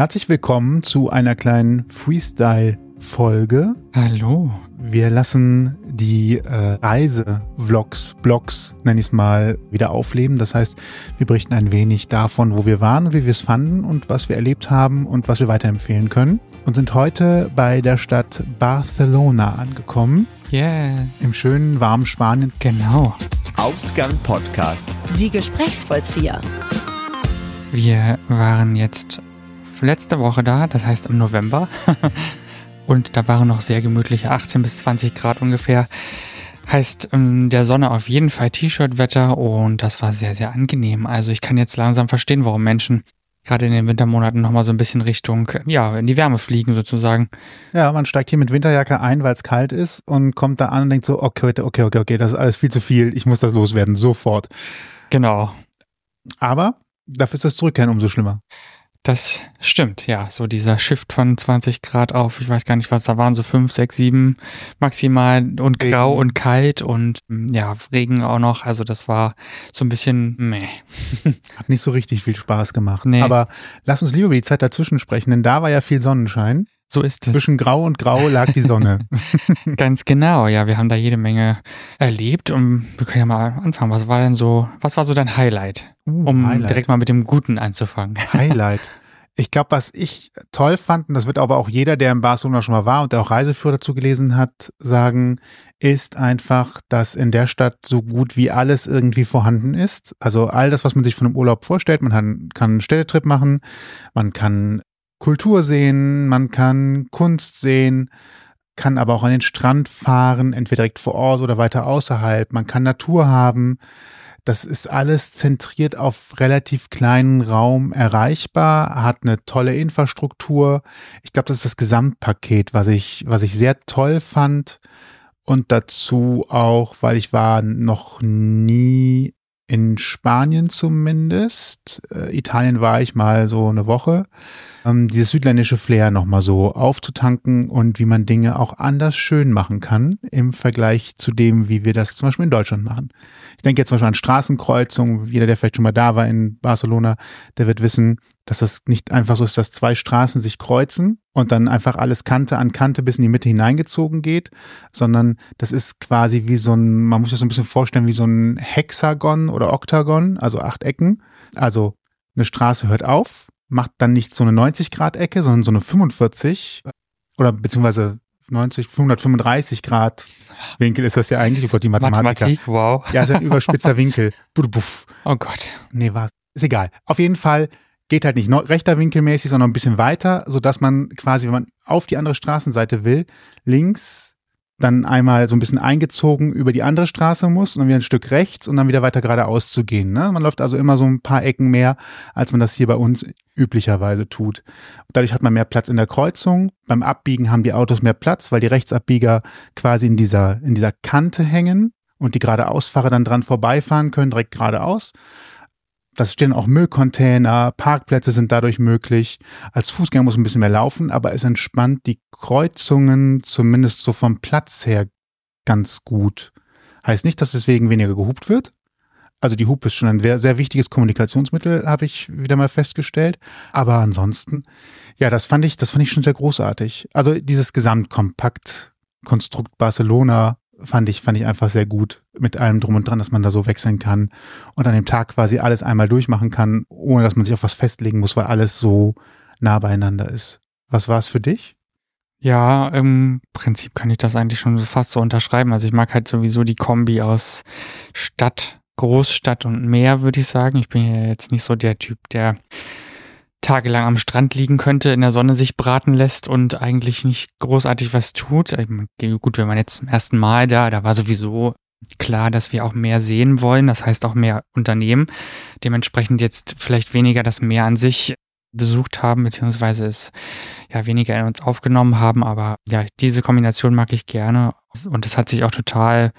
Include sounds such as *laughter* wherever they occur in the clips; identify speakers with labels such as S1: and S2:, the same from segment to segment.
S1: Herzlich willkommen zu einer kleinen Freestyle-Folge.
S2: Hallo.
S1: Wir lassen die äh, Reise-Vlogs, Blogs, nenne ich es mal, wieder aufleben. Das heißt, wir berichten ein wenig davon, wo wir waren, wie wir es fanden und was wir erlebt haben und was wir weiterempfehlen können. Und sind heute bei der Stadt Barcelona angekommen.
S2: Yeah.
S1: Im schönen, warmen Spanien.
S2: Genau.
S3: Ausgang Podcast.
S4: Die Gesprächsvollzieher.
S2: Wir waren jetzt letzte Woche da, das heißt im November. *laughs* Und da waren noch sehr gemütliche 18 bis 20 Grad ungefähr. Heißt in der Sonne auf jeden Fall T-Shirt-Wetter und das war sehr, sehr angenehm. Also ich kann jetzt langsam verstehen, warum Menschen gerade in den Wintermonaten nochmal so ein bisschen Richtung, ja, in die Wärme fliegen sozusagen.
S1: Ja, man steigt hier mit Winterjacke ein, weil es kalt ist und kommt da an und denkt so, okay, okay, okay, okay, das ist alles viel zu viel, ich muss das loswerden, sofort.
S2: Genau.
S1: Aber dafür ist das Zurückkehren umso schlimmer.
S2: Das stimmt, ja. So dieser Shift von 20 Grad auf, ich weiß gar nicht, was da waren, so 5, 6, 7 maximal und grau
S1: Regen.
S2: und kalt und ja, Regen auch noch. Also das war so ein bisschen meh. *laughs*
S1: Hat nicht so richtig viel Spaß gemacht.
S2: Nee.
S1: Aber lass uns lieber über die Zeit dazwischen sprechen, denn da war ja viel Sonnenschein.
S2: So ist es.
S1: Zwischen Grau und Grau lag die Sonne. *laughs*
S2: Ganz genau, ja. Wir haben da jede Menge erlebt und wir können ja mal anfangen. Was war denn so, was war so dein Highlight?
S1: Uh,
S2: Um
S1: Highlight.
S2: direkt mal mit dem Guten anzufangen.
S1: Highlight. *laughs* Ich glaube, was ich toll fand, und das wird aber auch jeder, der in Barcelona schon mal war und der auch Reiseführer dazu gelesen hat, sagen, ist einfach, dass in der Stadt so gut wie alles irgendwie vorhanden ist. Also all das, was man sich von einem Urlaub vorstellt. Man kann, einen Städtetrip machen, man kann Kultur sehen, man kann Kunst sehen, kann aber auch an den Strand fahren, entweder direkt vor Ort oder weiter außerhalb. Man kann Natur haben. Das ist alles zentriert auf relativ kleinen Raum erreichbar, hat eine tolle Infrastruktur. Ich glaube, das ist das Gesamtpaket, was ich, was ich sehr toll fand. Und dazu auch, weil ich war noch nie in Spanien zumindest. Äh, Italien war ich mal so eine Woche. Ähm, dieses südländische Flair nochmal so aufzutanken und wie man Dinge auch anders schön machen kann im Vergleich zu dem, wie wir das zum Beispiel in Deutschland machen. Ich denke jetzt zum Beispiel an Straßenkreuzungen. Jeder, der vielleicht schon mal da war in Barcelona, der wird wissen, dass das nicht einfach so ist, dass zwei Straßen sich kreuzen und dann einfach alles Kante an Kante bis in die Mitte hineingezogen geht, sondern das ist quasi wie so ein, man muss das so ein bisschen vorstellen, wie so ein Hexagon oder Oktagon, also acht Ecken. Also eine Straße hört auf, macht dann nicht so eine 90-Grad-Ecke, sondern so eine 45 oder beziehungsweise 90, 135 Grad Winkel ist das ja eigentlich. Oh Gott, die Mathematiker.
S2: Mathematik, wow.
S1: Ja, ist ein überspitzer *laughs* Winkel. Buff.
S2: Oh Gott.
S1: Nee, war ist egal. Auf jeden Fall geht halt nicht rechter Winkelmäßig, sondern ein bisschen weiter, sodass man quasi, wenn man auf die andere Straßenseite will, links dann einmal so ein bisschen eingezogen über die andere Straße muss und dann wieder ein Stück rechts und dann wieder weiter geradeaus zu gehen. Ne? Man läuft also immer so ein paar Ecken mehr, als man das hier bei uns üblicherweise tut. Dadurch hat man mehr Platz in der Kreuzung. Beim Abbiegen haben die Autos mehr Platz, weil die Rechtsabbieger quasi in dieser, in dieser Kante hängen und die geradeausfahrer dann dran vorbeifahren können, direkt geradeaus. Das stehen auch Müllcontainer, Parkplätze sind dadurch möglich. Als Fußgänger muss man ein bisschen mehr laufen, aber es entspannt die Kreuzungen zumindest so vom Platz her ganz gut. Heißt nicht, dass deswegen weniger gehupt wird. Also die Hupe ist schon ein sehr, sehr wichtiges Kommunikationsmittel, habe ich wieder mal festgestellt. Aber ansonsten, ja, das fand ich, das fand ich schon sehr großartig. Also dieses Gesamtkompakt-Konstrukt Barcelona fand ich, fand ich einfach sehr gut mit allem drum und dran, dass man da so wechseln kann und an dem Tag quasi alles einmal durchmachen kann, ohne dass man sich auf was festlegen muss, weil alles so nah beieinander ist. Was war es für dich?
S2: Ja, im Prinzip kann ich das eigentlich schon fast so unterschreiben. Also ich mag halt sowieso die Kombi aus Stadt, Großstadt und Meer, würde ich sagen. Ich bin ja jetzt nicht so der Typ, der tagelang am Strand liegen könnte, in der Sonne sich braten lässt und eigentlich nicht großartig was tut. Gut, wenn man jetzt zum ersten Mal da, da war sowieso klar, dass wir auch mehr sehen wollen, das heißt auch mehr Unternehmen. Dementsprechend jetzt vielleicht weniger das Meer an sich besucht haben, beziehungsweise es ja weniger in uns aufgenommen haben, aber ja, diese Kombination mag ich gerne und es hat sich auch total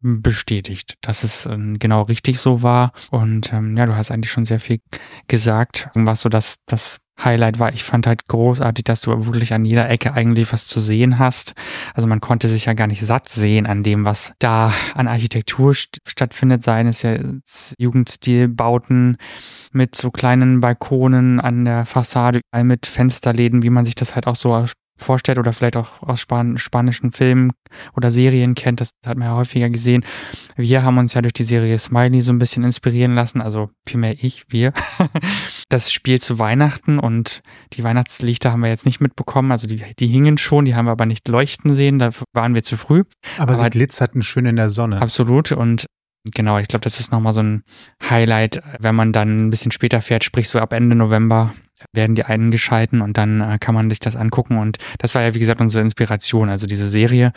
S2: bestätigt, dass es ähm, genau richtig so war. Und ähm, ja, du hast eigentlich schon sehr viel gesagt, was so das, das Highlight war, ich fand halt großartig, dass du wirklich an jeder Ecke eigentlich was zu sehen hast. Also man konnte sich ja gar nicht satt sehen an dem, was da an Architektur st stattfindet, seien es ja Jugendstilbauten mit so kleinen Balkonen an der Fassade, mit Fensterläden, wie man sich das halt auch so vorstellt oder vielleicht auch aus Span spanischen Filmen oder Serien kennt, das hat man ja häufiger gesehen. Wir haben uns ja durch die Serie Smiley so ein bisschen inspirieren lassen, also vielmehr ich, wir. *laughs* Das Spiel zu Weihnachten und die Weihnachtslichter haben wir jetzt nicht mitbekommen, also die, die hingen schon, die haben wir aber nicht leuchten sehen, da waren wir zu früh.
S1: Aber, aber sie glitzerten schön in der Sonne.
S2: Absolut und Genau, ich glaube, das ist nochmal so ein Highlight, wenn man dann ein bisschen später fährt, sprich so ab Ende November, werden die einen gescheiten und dann äh, kann man sich das angucken. Und das war ja, wie gesagt, unsere Inspiration, also diese Serie.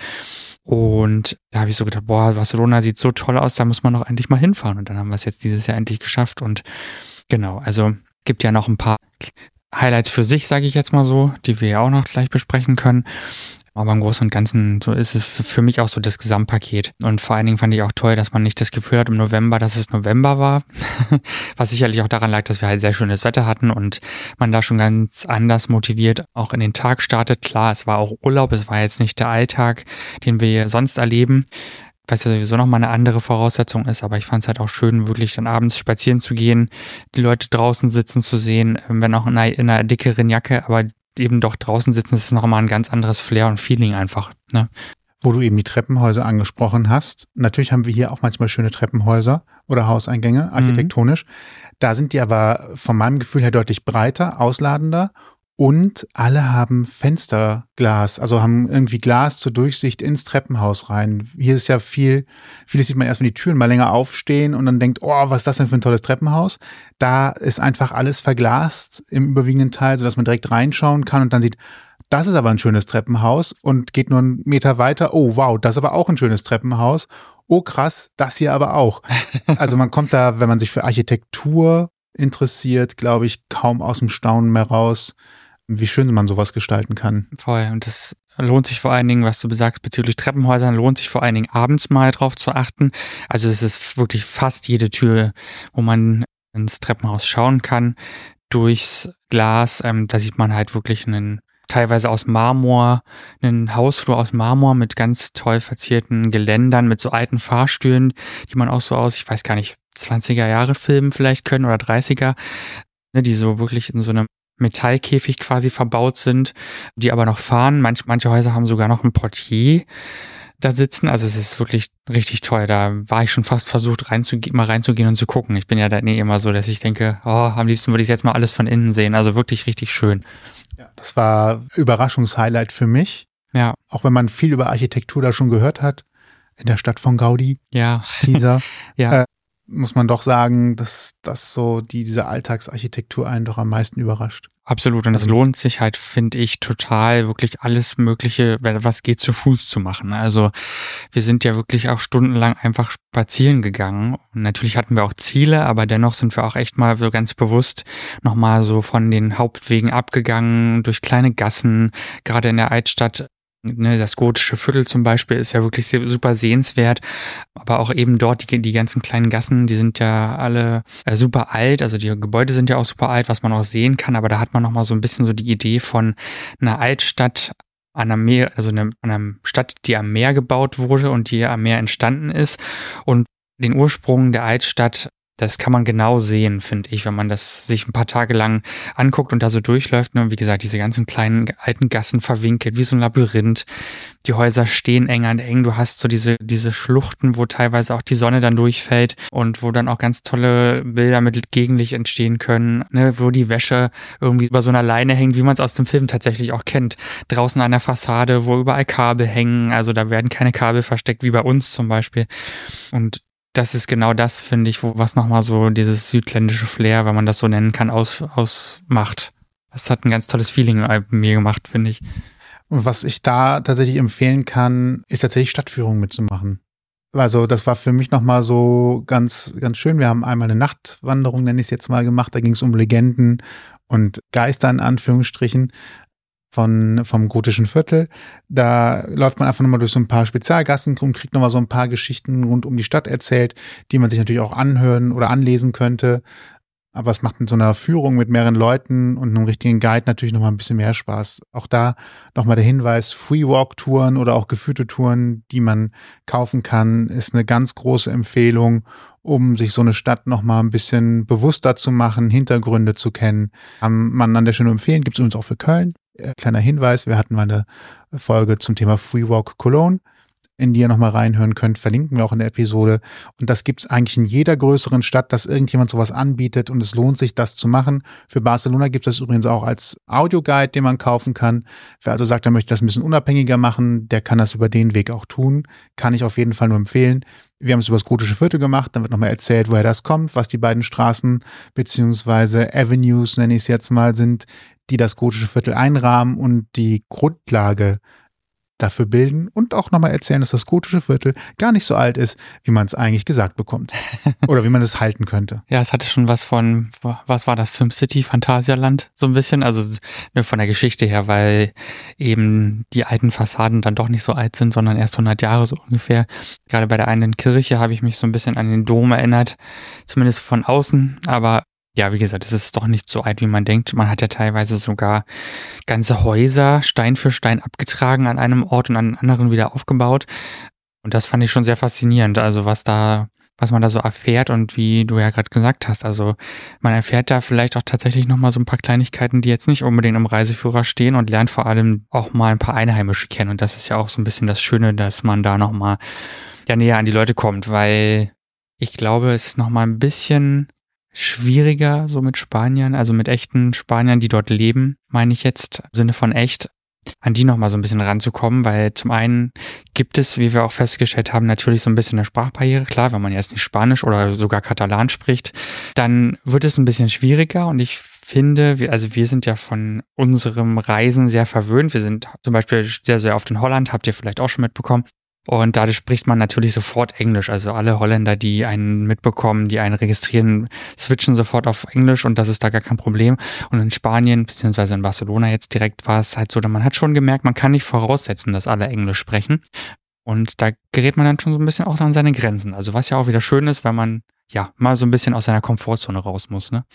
S2: Und da habe ich so gedacht, boah, Barcelona sieht so toll aus, da muss man doch endlich mal hinfahren. Und dann haben wir es jetzt dieses Jahr endlich geschafft. Und genau, also gibt ja noch ein paar Highlights für sich, sage ich jetzt mal so, die wir ja auch noch gleich besprechen können. Aber im Großen und Ganzen so ist es für mich auch so das Gesamtpaket. Und vor allen Dingen fand ich auch toll, dass man nicht das Gefühl hat im November, dass es November war. *laughs* Was sicherlich auch daran lag, dass wir halt sehr schönes Wetter hatten und man da schon ganz anders motiviert auch in den Tag startet. Klar, es war auch Urlaub, es war jetzt nicht der Alltag, den wir sonst erleben was ja sowieso nochmal eine andere Voraussetzung ist, aber ich fand es halt auch schön, wirklich dann abends spazieren zu gehen, die Leute draußen sitzen zu sehen, wenn auch in einer, in einer dickeren Jacke, aber eben doch draußen sitzen, ist nochmal ein ganz anderes Flair und Feeling einfach. Ne?
S1: Wo du eben die Treppenhäuser angesprochen hast. Natürlich haben wir hier auch manchmal schöne Treppenhäuser oder Hauseingänge, architektonisch. Mhm. Da sind die aber von meinem Gefühl her deutlich breiter, ausladender und alle haben Fensterglas, also haben irgendwie Glas zur Durchsicht ins Treppenhaus rein. Hier ist ja viel, vieles sieht man erst, wenn die Türen mal länger aufstehen und dann denkt, oh, was ist das denn für ein tolles Treppenhaus? Da ist einfach alles verglast im überwiegenden Teil, sodass man direkt reinschauen kann und dann sieht, das ist aber ein schönes Treppenhaus und geht nur einen Meter weiter. Oh, wow, das ist aber auch ein schönes Treppenhaus. Oh, krass, das hier aber auch. *laughs* Also man kommt da, wenn man sich für Architektur interessiert, glaube ich, kaum aus dem Staunen mehr raus wie schön man sowas gestalten kann.
S2: Voll. Und das lohnt sich vor allen Dingen, was du besagst bezüglich Treppenhäusern, lohnt sich vor allen Dingen abends mal drauf zu achten. Also es ist wirklich fast jede Tür, wo man ins Treppenhaus schauen kann, durchs Glas. Ähm, da sieht man halt wirklich einen teilweise aus Marmor, einen Hausflur aus Marmor mit ganz toll verzierten Geländern, mit so alten Fahrstühlen, die man auch so aus, ich weiß gar nicht, 20er Jahre filmen vielleicht können oder 30er, ne, die so wirklich in so einem Metallkäfig quasi verbaut sind, die aber noch fahren. Manch, manche Häuser haben sogar noch ein Portier da sitzen. Also es ist wirklich richtig toll. Da war ich schon fast versucht, reinzugehen, mal reinzugehen und zu gucken. Ich bin ja da nee immer so, dass ich denke, oh, am liebsten würde ich jetzt mal alles von innen sehen. Also wirklich richtig schön.
S1: Ja, das war Überraschungshighlight für mich.
S2: Ja.
S1: Auch wenn man viel über Architektur da schon gehört hat. In der Stadt von Gaudi.
S2: Ja.
S1: Dieser. *laughs*
S2: ja.
S1: Äh, muss man doch sagen, dass das so die, diese Alltagsarchitektur einen doch am meisten überrascht.
S2: Absolut. Und es also lohnt sich halt, finde ich, total, wirklich alles Mögliche, was geht, zu Fuß zu machen. Also wir sind ja wirklich auch stundenlang einfach spazieren gegangen. Und natürlich hatten wir auch Ziele, aber dennoch sind wir auch echt mal so ganz bewusst nochmal so von den Hauptwegen abgegangen, durch kleine Gassen. Gerade in der Altstadt Ne, das gotische Viertel zum Beispiel ist ja wirklich super sehenswert, aber auch eben dort die, die ganzen kleinen Gassen, die sind ja alle äh, super alt, also die Gebäude sind ja auch super alt, was man auch sehen kann, aber da hat man nochmal so ein bisschen so die Idee von einer Altstadt an einem Meer, also eine, an einer Stadt, die am Meer gebaut wurde und die am Meer entstanden ist. Und den Ursprung der Altstadt das kann man genau sehen, finde ich, wenn man das sich ein paar Tage lang anguckt und da so durchläuft. Ne? Wie gesagt, diese ganzen kleinen alten Gassen verwinkelt, wie so ein Labyrinth. Die Häuser stehen eng an eng. Du hast so diese, diese Schluchten, wo teilweise auch die Sonne dann durchfällt und wo dann auch ganz tolle Bilder mit Gegenlicht entstehen können, ne? wo die Wäsche irgendwie über so einer Leine hängt, wie man es aus dem Film tatsächlich auch kennt. Draußen an der Fassade, wo überall Kabel hängen. Also da werden keine Kabel versteckt, wie bei uns zum Beispiel. Und das ist genau das, finde ich, wo, was nochmal so dieses südländische Flair, wenn man das so nennen kann, aus, ausmacht. Das hat ein ganz tolles Feeling bei mir gemacht, finde ich.
S1: Was ich da tatsächlich empfehlen kann, ist tatsächlich Stadtführungen mitzumachen. Also das war für mich nochmal so ganz, ganz schön. Wir haben einmal eine Nachtwanderung, nenne ich es jetzt mal, gemacht. Da ging es um Legenden und Geister in Anführungsstrichen von, vom gotischen Viertel. Da läuft man einfach nochmal durch so ein paar Spezialgassen und kriegt nochmal so ein paar Geschichten rund um die Stadt erzählt, die man sich natürlich auch anhören oder anlesen könnte. Aber es macht mit so einer Führung mit mehreren Leuten und einem richtigen Guide natürlich nochmal ein bisschen mehr Spaß. Auch da nochmal der Hinweis, Free Walk Touren oder auch geführte Touren, die man kaufen kann, ist eine ganz große Empfehlung, um sich so eine Stadt nochmal ein bisschen bewusster zu machen, Hintergründe zu kennen. Kann man an der Stelle empfehlen, gibt es übrigens auch für Köln. Äh, kleiner Hinweis, wir hatten mal eine Folge zum Thema Free Walk Cologne in die ihr nochmal reinhören könnt, verlinken wir auch in der Episode. Und das gibt's eigentlich in jeder größeren Stadt, dass irgendjemand sowas anbietet und es lohnt sich, das zu machen. Für Barcelona gibt es das übrigens auch als Audioguide, den man kaufen kann. Wer also sagt, er möchte das ein bisschen unabhängiger machen, der kann das über den Weg auch tun. Kann ich auf jeden Fall nur empfehlen. Wir haben es über das gotische Viertel gemacht, dann wird nochmal erzählt, woher das kommt, was die beiden Straßen beziehungsweise Avenues, nenne ich es jetzt mal, sind, die das gotische Viertel einrahmen und die Grundlage dafür bilden und auch nochmal erzählen, dass das gotische Viertel gar nicht so alt ist, wie man es eigentlich gesagt bekommt. *laughs* Oder wie man es halten könnte.
S2: Ja, es hatte schon was von, was war das, SimCity, Phantasialand, so ein bisschen, also nur von der Geschichte her, weil eben die alten Fassaden dann doch nicht so alt sind, sondern erst 100 Jahre so ungefähr. Gerade bei der einen Kirche habe ich mich so ein bisschen an den Dom erinnert, zumindest von außen, aber ja, wie gesagt, es ist doch nicht so alt, wie man denkt. Man hat ja teilweise sogar ganze Häuser Stein für Stein abgetragen an einem Ort und an einem anderen wieder aufgebaut. Und das fand ich schon sehr faszinierend. Also was da, was man da so erfährt und wie du ja gerade gesagt hast. Also man erfährt da vielleicht auch tatsächlich nochmal so ein paar Kleinigkeiten, die jetzt nicht unbedingt im Reiseführer stehen und lernt vor allem auch mal ein paar Einheimische kennen. Und das ist ja auch so ein bisschen das Schöne, dass man da nochmal ja näher an die Leute kommt, weil ich glaube, es ist nochmal ein bisschen schwieriger, so mit Spaniern, also mit echten Spaniern, die dort leben, meine ich jetzt, im Sinne von echt, an die nochmal so ein bisschen ranzukommen, weil zum einen gibt es, wie wir auch festgestellt haben, natürlich so ein bisschen eine Sprachbarriere. Klar, wenn man jetzt nicht Spanisch oder sogar Katalan spricht, dann wird es ein bisschen schwieriger und ich finde, wir, also wir sind ja von unserem Reisen sehr verwöhnt. Wir sind zum Beispiel sehr, sehr oft in Holland, habt ihr vielleicht auch schon mitbekommen. Und dadurch spricht man natürlich sofort Englisch. Also alle Holländer, die einen mitbekommen, die einen registrieren, switchen sofort auf Englisch und das ist da gar kein Problem. Und in Spanien, beziehungsweise in Barcelona jetzt direkt war es halt so, man hat schon gemerkt, man kann nicht voraussetzen, dass alle Englisch sprechen. Und da gerät man dann schon so ein bisschen auch an seine Grenzen. Also was ja auch wieder schön ist, weil man ja mal so ein bisschen aus seiner Komfortzone raus muss, ne?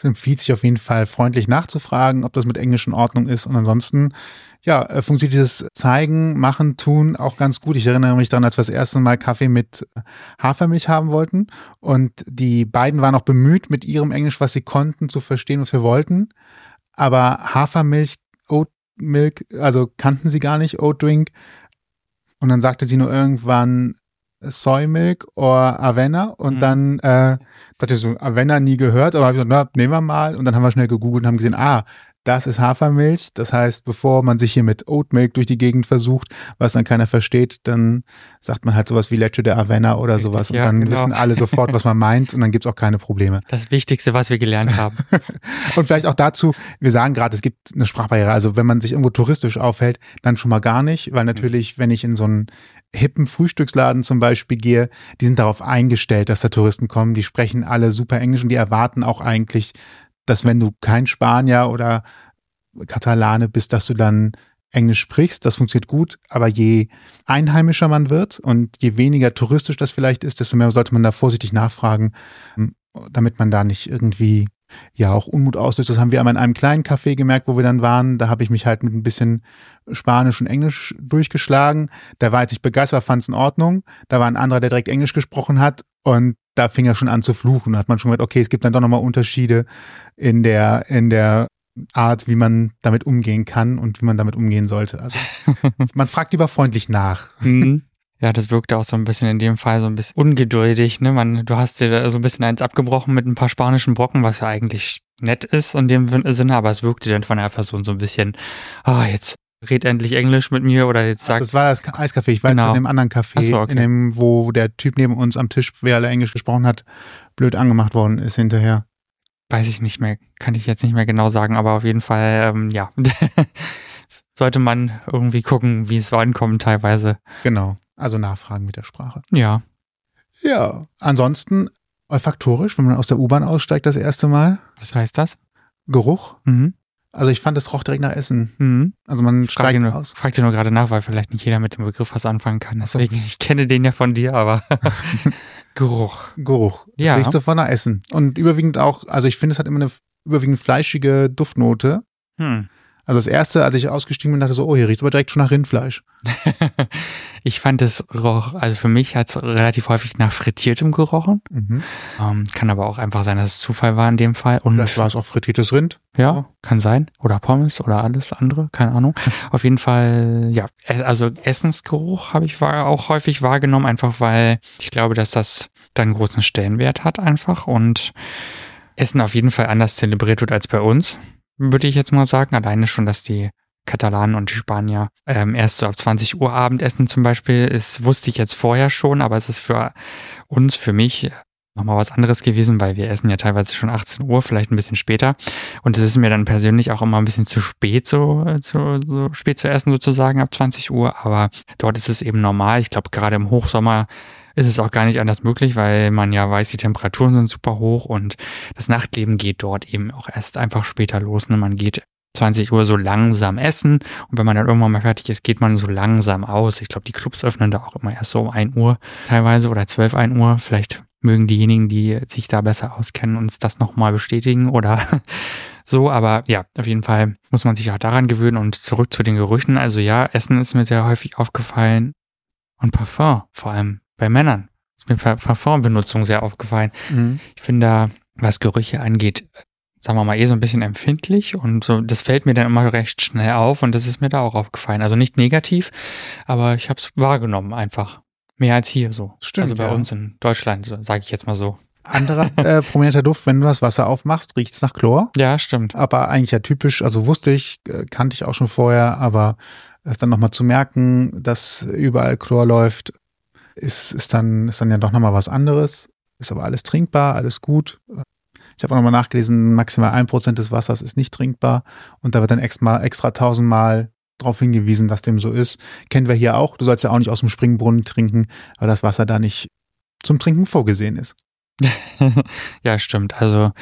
S1: Es empfiehlt sich auf jeden Fall freundlich nachzufragen, ob das mit Englisch in Ordnung ist. Und ansonsten, ja, äh, funktioniert dieses Zeigen, Machen, Tun auch ganz gut. Ich erinnere mich daran, als wir das erste Mal Kaffee mit Hafermilch haben wollten. Und die beiden waren auch bemüht, mit ihrem Englisch, was sie konnten, zu verstehen, was wir wollten. Aber Hafermilch, Oat Milk, also kannten sie gar nicht, Oat Drink. Und dann sagte sie nur irgendwann Soy Milk oder Avena und mhm. dann äh, dachte ich so, Avena nie gehört, aber hab ich gesagt, na, nehmen wir mal und dann haben wir schnell gegoogelt und haben gesehen, ah, das ist Hafermilch. Das heißt, bevor man sich hier mit Oatmilk durch die Gegend versucht, was dann keiner versteht, dann sagt man halt sowas wie Leche de Avena oder Richtig, sowas. Und ja, dann genau. wissen alle sofort, was man meint und dann gibt's auch keine Probleme.
S2: Das Wichtigste, was wir gelernt haben. *laughs*
S1: und vielleicht auch dazu, wir sagen gerade, es gibt eine Sprachbarriere. Also wenn man sich irgendwo touristisch aufhält, dann schon mal gar nicht, weil natürlich, wenn ich in so einen hippen Frühstücksladen zum Beispiel gehe, die sind darauf eingestellt, dass da Touristen kommen. Die sprechen alle super Englisch und die erwarten auch eigentlich, dass wenn du kein Spanier oder Katalane bist, dass du dann Englisch sprichst. Das funktioniert gut, aber je einheimischer man wird und je weniger touristisch das vielleicht ist, desto mehr sollte man da vorsichtig nachfragen, damit man da nicht irgendwie ja auch Unmut auslöst. Das haben wir einmal in einem kleinen Café gemerkt, wo wir dann waren. Da habe ich mich halt mit ein bisschen Spanisch und Englisch durchgeschlagen. Da war, als ich begeistert fand es in Ordnung. Da war ein anderer, der direkt Englisch gesprochen hat und da fing er schon an zu fluchen. Da hat man schon gedacht, okay, es gibt dann doch nochmal Unterschiede in der, in der Art, wie man damit umgehen kann und wie man damit umgehen sollte. Also *laughs* man fragt lieber freundlich nach.
S2: Mhm. *laughs* Ja, das wirkte auch so ein bisschen in dem Fall so ein bisschen ungeduldig. Ne? Man, du hast dir so ein bisschen eins abgebrochen mit ein paar spanischen Brocken, was ja eigentlich nett ist in dem Sinne, aber es wirkte dann von der Person so ein bisschen, ah, oh, jetzt red endlich Englisch mit mir oder jetzt sagt.
S1: Das war das Eiscafé, ich weiß genau. in dem anderen Café, so, okay. in dem, wo der Typ neben uns am Tisch, wer alle Englisch gesprochen hat, blöd angemacht worden ist hinterher.
S2: Weiß ich nicht mehr, kann ich jetzt nicht mehr genau sagen, aber auf jeden Fall, ähm, ja. *laughs* Sollte man irgendwie gucken, wie es ankommt teilweise.
S1: Genau. Also nachfragen mit der Sprache.
S2: Ja.
S1: Ja, ansonsten olfaktorisch, wenn man aus der U-Bahn aussteigt das erste Mal.
S2: Was heißt das?
S1: Geruch. Mhm. Also ich fand, es roch direkt nach Essen. Mhm. Also man ich steigt
S2: nur,
S1: aus.
S2: Frag dir nur gerade nach, weil vielleicht nicht jeder mit dem Begriff was anfangen kann. Deswegen, ich kenne den ja von dir, aber. *laughs* Geruch.
S1: Geruch. Es
S2: Ja.
S1: riecht sofort nach Essen. Und überwiegend auch, also ich finde, es hat immer eine überwiegend fleischige Duftnote.
S2: Hm.
S1: Also das erste, als ich ausgestiegen bin, dachte ich so, oh, hier riecht aber direkt schon nach Rindfleisch. *laughs*
S2: ich fand es roch, also für mich hat es relativ häufig nach frittiertem gerochen.
S1: Mhm.
S2: Ähm, kann aber auch einfach sein, dass es Zufall war in dem Fall. Und
S1: Vielleicht war es auch frittiertes Rind.
S2: Ja,
S1: Ja.
S2: kann sein. Oder Pommes oder alles andere, keine Ahnung. *laughs* Auf jeden Fall, ja, also Essensgeruch habe ich auch häufig wahrgenommen, einfach weil ich glaube, dass das dann einen großen Stellenwert hat einfach und Essen auf jeden Fall anders zelebriert wird als bei uns, würde ich jetzt mal sagen. Alleine schon, dass die Katalanen und die Spanier ähm, erst so ab 20 Uhr Abendessen zum Beispiel ist, wusste ich jetzt vorher schon, aber es ist für uns, für mich nochmal was anderes gewesen, weil wir essen ja teilweise schon 18 Uhr, vielleicht ein bisschen später. Und es ist mir dann persönlich auch immer ein bisschen zu spät, so, äh, zu, so spät zu essen sozusagen ab 20 Uhr. Aber dort ist es eben normal. Ich glaube, gerade im Hochsommer ist es auch gar nicht anders möglich, weil man ja weiß, die Temperaturen sind super hoch und das Nachtleben geht dort eben auch erst einfach später los. Ne? Man geht 20 Uhr so langsam essen und wenn man dann irgendwann mal fertig ist, geht man so langsam aus. Ich glaube, die Clubs öffnen da auch immer erst so um 1 Uhr teilweise oder 12, 1 Uhr. Vielleicht mögen diejenigen, die sich da besser auskennen, uns das nochmal bestätigen oder *laughs* so. Aber ja, auf jeden Fall muss man sich auch daran gewöhnen und zurück zu den Gerüchen. Also ja, Essen ist mir sehr häufig aufgefallen und Parfum, vor allem bei Männern. Ist mir Par- Parfumbenutzung sehr aufgefallen.
S1: Mhm.
S2: Ich bin da, was Gerüche angeht, sagen wir mal, eh so ein bisschen empfindlich und so, das fällt mir dann immer recht schnell auf und das ist mir da auch aufgefallen. Also nicht negativ, aber ich habe es wahrgenommen einfach. Mehr als hier so.
S1: Stimmt,
S2: Also bei
S1: ja.
S2: uns in Deutschland, so, sage ich jetzt mal so.
S1: Anderer *laughs* äh, prominenter Duft, wenn du das Wasser aufmachst, riecht es nach Chlor.
S2: Ja, stimmt.
S1: Aber eigentlich ja typisch, also wusste ich, äh, kannte ich auch schon vorher, aber es dann nochmal zu merken, dass überall Chlor läuft, ist, ist, dann, ist dann ja doch nochmal was anderes. Ist aber alles trinkbar, alles gut. Ich habe auch nochmal nachgelesen, maximal ein Prozent des Wassers ist nicht trinkbar und da wird dann extra, extra tausendmal darauf hingewiesen, dass dem so ist. Kennen wir hier auch. Du sollst ja auch nicht aus dem Springbrunnen trinken, weil das Wasser da nicht zum Trinken vorgesehen ist. *laughs*
S2: ja, stimmt. Also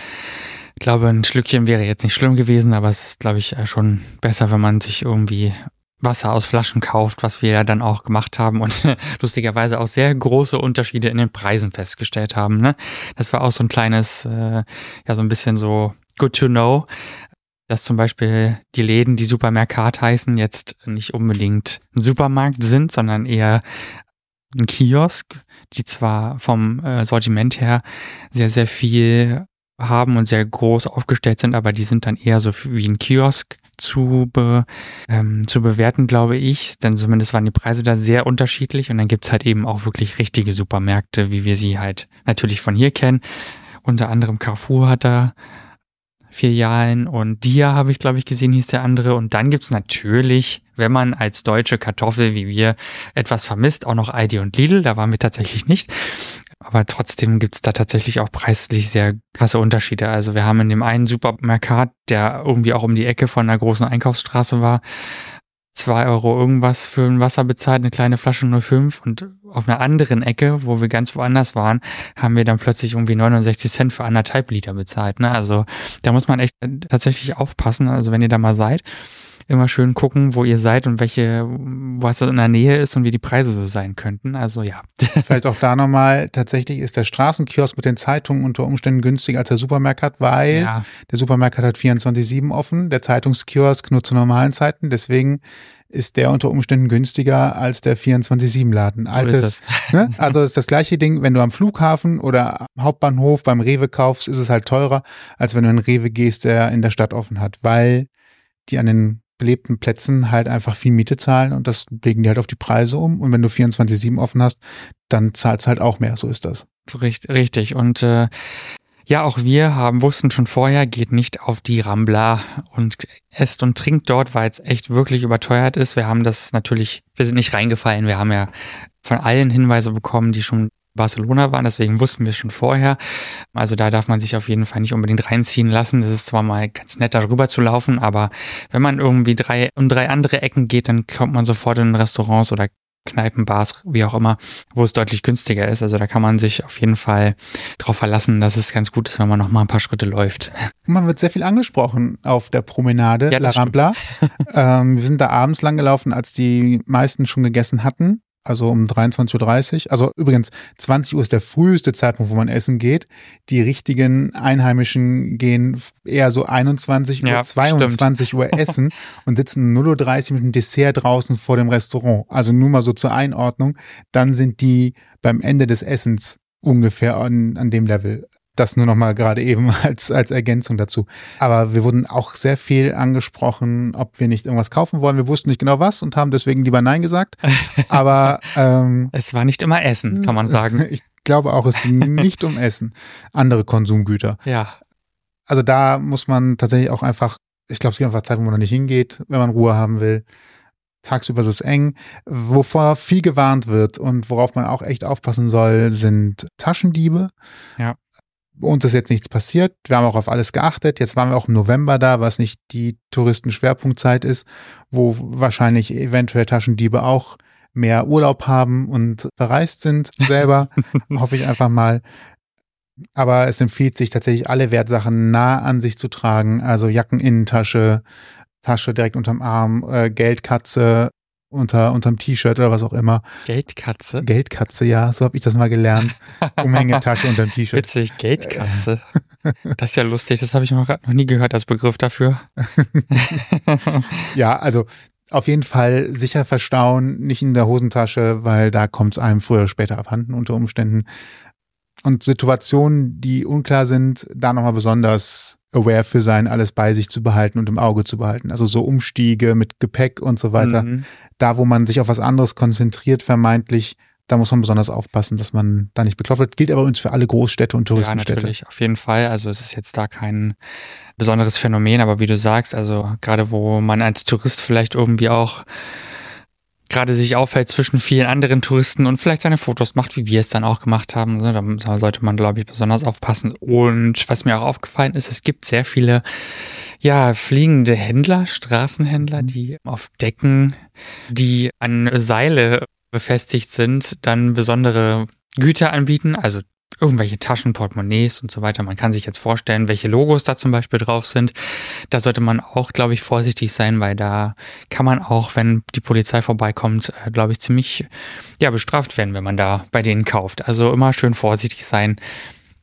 S2: ich glaube, ein Schlückchen wäre jetzt nicht schlimm gewesen, aber es ist, glaube ich, äh, schon besser, wenn man sich irgendwie Wasser aus Flaschen kauft, was wir ja dann auch gemacht haben und *laughs* lustigerweise auch sehr große Unterschiede in den Preisen festgestellt haben. Ne? Das war auch so ein kleines, äh, ja, so ein bisschen so good to know, dass zum Beispiel die Läden, die Supermerkat heißen, jetzt nicht unbedingt ein Supermarkt sind, sondern eher ein Kiosk, die zwar vom äh, Sortiment her sehr, sehr viel haben und sehr groß aufgestellt sind, aber die sind dann eher so wie ein Kiosk zu, be, ähm, zu bewerten, glaube ich. Denn zumindest waren die Preise da sehr unterschiedlich und dann gibt's halt eben auch wirklich richtige Supermärkte, wie wir sie halt natürlich von hier kennen. Unter anderem Carrefour hat da Filialen und Dia habe ich, glaube ich, gesehen, hieß der andere. Und dann gibt's natürlich, wenn man als deutsche Kartoffel wie wir etwas vermisst, auch noch Aldi und Lidl. Da waren wir tatsächlich nicht. Aber trotzdem gibt's da tatsächlich auch preislich sehr krasse Unterschiede. Also wir haben in dem einen Supermarkt, der irgendwie auch um die Ecke von einer großen Einkaufsstraße war, zwei Euro irgendwas für ein Wasser bezahlt, eine kleine Flasche 05 und auf einer anderen Ecke, wo wir ganz woanders waren, haben wir dann plötzlich irgendwie 69 Cent für anderthalb Liter bezahlt. Ne? Also da muss man echt tatsächlich aufpassen. Also wenn ihr da mal seid, immer schön gucken, wo ihr seid und welche, was in der Nähe ist und wie die Preise so sein könnten. Also ja. *laughs*
S1: Vielleicht auch da nochmal, tatsächlich ist der Straßenkiosk mit den Zeitungen unter Umständen günstiger als der Supermarkt, weil
S2: ja.
S1: der Supermarkt hat 24-7 offen, der Zeitungskiosk nur zu normalen Zeiten. Deswegen ist der unter Umständen günstiger als der 24-7-Laden.
S2: So
S1: Altes,
S2: ist
S1: ne? *laughs* Also ist das gleiche Ding, wenn du am Flughafen oder am Hauptbahnhof beim Rewe kaufst, ist es halt teurer, als wenn du in Rewe gehst, der in der Stadt offen hat, weil die an den belebten Plätzen halt einfach viel Miete zahlen und das legen die halt auf die Preise um. Und wenn du 24-7 offen hast, dann zahlst halt auch mehr. So ist das.
S2: Richtig. Und äh, ja, auch wir haben, wussten schon vorher, geht nicht auf die Rambla und esst und trinkt dort, weil es echt wirklich überteuert ist. Wir haben das natürlich, wir sind nicht reingefallen. Wir haben ja von allen Hinweise bekommen, die schon Barcelona waren, deswegen wussten wir schon vorher. Also da darf man sich auf jeden Fall nicht unbedingt reinziehen lassen. Das ist zwar mal ganz nett, darüber zu laufen, aber wenn man irgendwie drei um drei andere Ecken geht, dann kommt man sofort in Restaurants oder Kneipen, Bars, wie auch immer, wo es deutlich günstiger ist. Also da kann man sich auf jeden Fall darauf verlassen, dass es ganz gut ist, wenn man noch mal ein paar Schritte läuft.
S1: Man wird sehr viel angesprochen auf der Promenade
S2: Ja,
S1: La. Rambla. *laughs* ähm, wir sind da abends lang gelaufen, als die meisten schon gegessen hatten. Also um 23.30 Uhr. Also übrigens, 20 Uhr ist der früheste Zeitpunkt, wo man essen geht. Die richtigen Einheimischen gehen eher so 21 Uhr,
S2: Ja,
S1: 22 Uhr *laughs* essen und sitzen 0.30 Uhr mit dem Dessert draußen vor dem Restaurant. Also nur mal so zur Einordnung. Dann sind die beim Ende des Essens ungefähr an, an dem Level. Das nur noch mal gerade eben *laughs* als, als Ergänzung dazu. Aber wir wurden auch sehr viel angesprochen, ob wir nicht irgendwas kaufen wollen. Wir wussten nicht genau was und haben deswegen lieber Nein gesagt. *laughs* Aber ähm,
S2: Es war nicht immer Essen, kann man sagen. *laughs*
S1: ich glaube auch, es ging nicht um Essen, andere Konsumgüter.
S2: Ja,
S1: Also da muss man tatsächlich auch einfach, ich glaube, es gibt einfach Zeiten, wo man da nicht hingeht, wenn man Ruhe haben will. Tagsüber ist es eng. Wovor viel gewarnt wird und worauf man auch echt aufpassen soll, sind Taschendiebe.
S2: Ja.
S1: Uns ist jetzt nichts passiert. Wir haben auch auf alles geachtet. Jetzt waren wir auch im November da, was nicht die Touristenschwerpunktzeit ist, wo wahrscheinlich eventuell Taschendiebe auch mehr Urlaub haben und verreist sind *laughs* selber. Hoffe ich einfach mal. Aber es empfiehlt sich tatsächlich, alle Wertsachen nah an sich zu tragen. Also Jackeninnentasche, Tasche direkt unterm Arm, äh, Geldkatze unter unterm T-Shirt oder was auch immer.
S2: Geldkatze.
S1: Geldkatze, ja, so habe ich das mal gelernt. *laughs* Umhängetasche unterm T-Shirt.
S2: Witzig, Geldkatze. Das ist ja lustig, das habe ich noch, noch nie gehört als Begriff dafür. *laughs*
S1: Ja, also auf jeden Fall sicher verstauen, nicht in der Hosentasche, weil da kommt es einem früher oder später abhanden unter Umständen. Und Situationen, die unklar sind, da nochmal besonders aware für sein, alles bei sich zu behalten und im Auge zu behalten. Also so Umstiege mit Gepäck und so weiter.
S2: Mhm.
S1: Da, wo man sich auf was anderes konzentriert, vermeintlich, da muss man besonders aufpassen, dass man da nicht bekloppt wird. Gilt aber übrigens für alle Großstädte und
S2: Ja,
S1: Touristenstädte.
S2: natürlich, auf jeden Fall. Also es ist jetzt da kein besonderes Phänomen, aber wie du sagst, also gerade wo man als Tourist vielleicht irgendwie auch gerade sich auffällt zwischen vielen anderen Touristen und vielleicht seine Fotos macht, wie wir es dann auch gemacht haben. ne, Da sollte man, glaube ich, besonders aufpassen. Und was mir auch aufgefallen ist, es gibt sehr viele, ja, fliegende Händler, Straßenhändler, die auf Decken, die an Seile befestigt sind, dann besondere Güter anbieten, also irgendwelche Taschen, Portemonnaies und so weiter. Man kann sich jetzt vorstellen, welche Logos da zum Beispiel drauf sind. Da sollte man auch, glaube ich, vorsichtig sein, weil da kann man auch, wenn die Polizei vorbeikommt, äh, glaube ich, ziemlich ja, bestraft werden, wenn man da bei denen kauft. Also immer schön vorsichtig sein,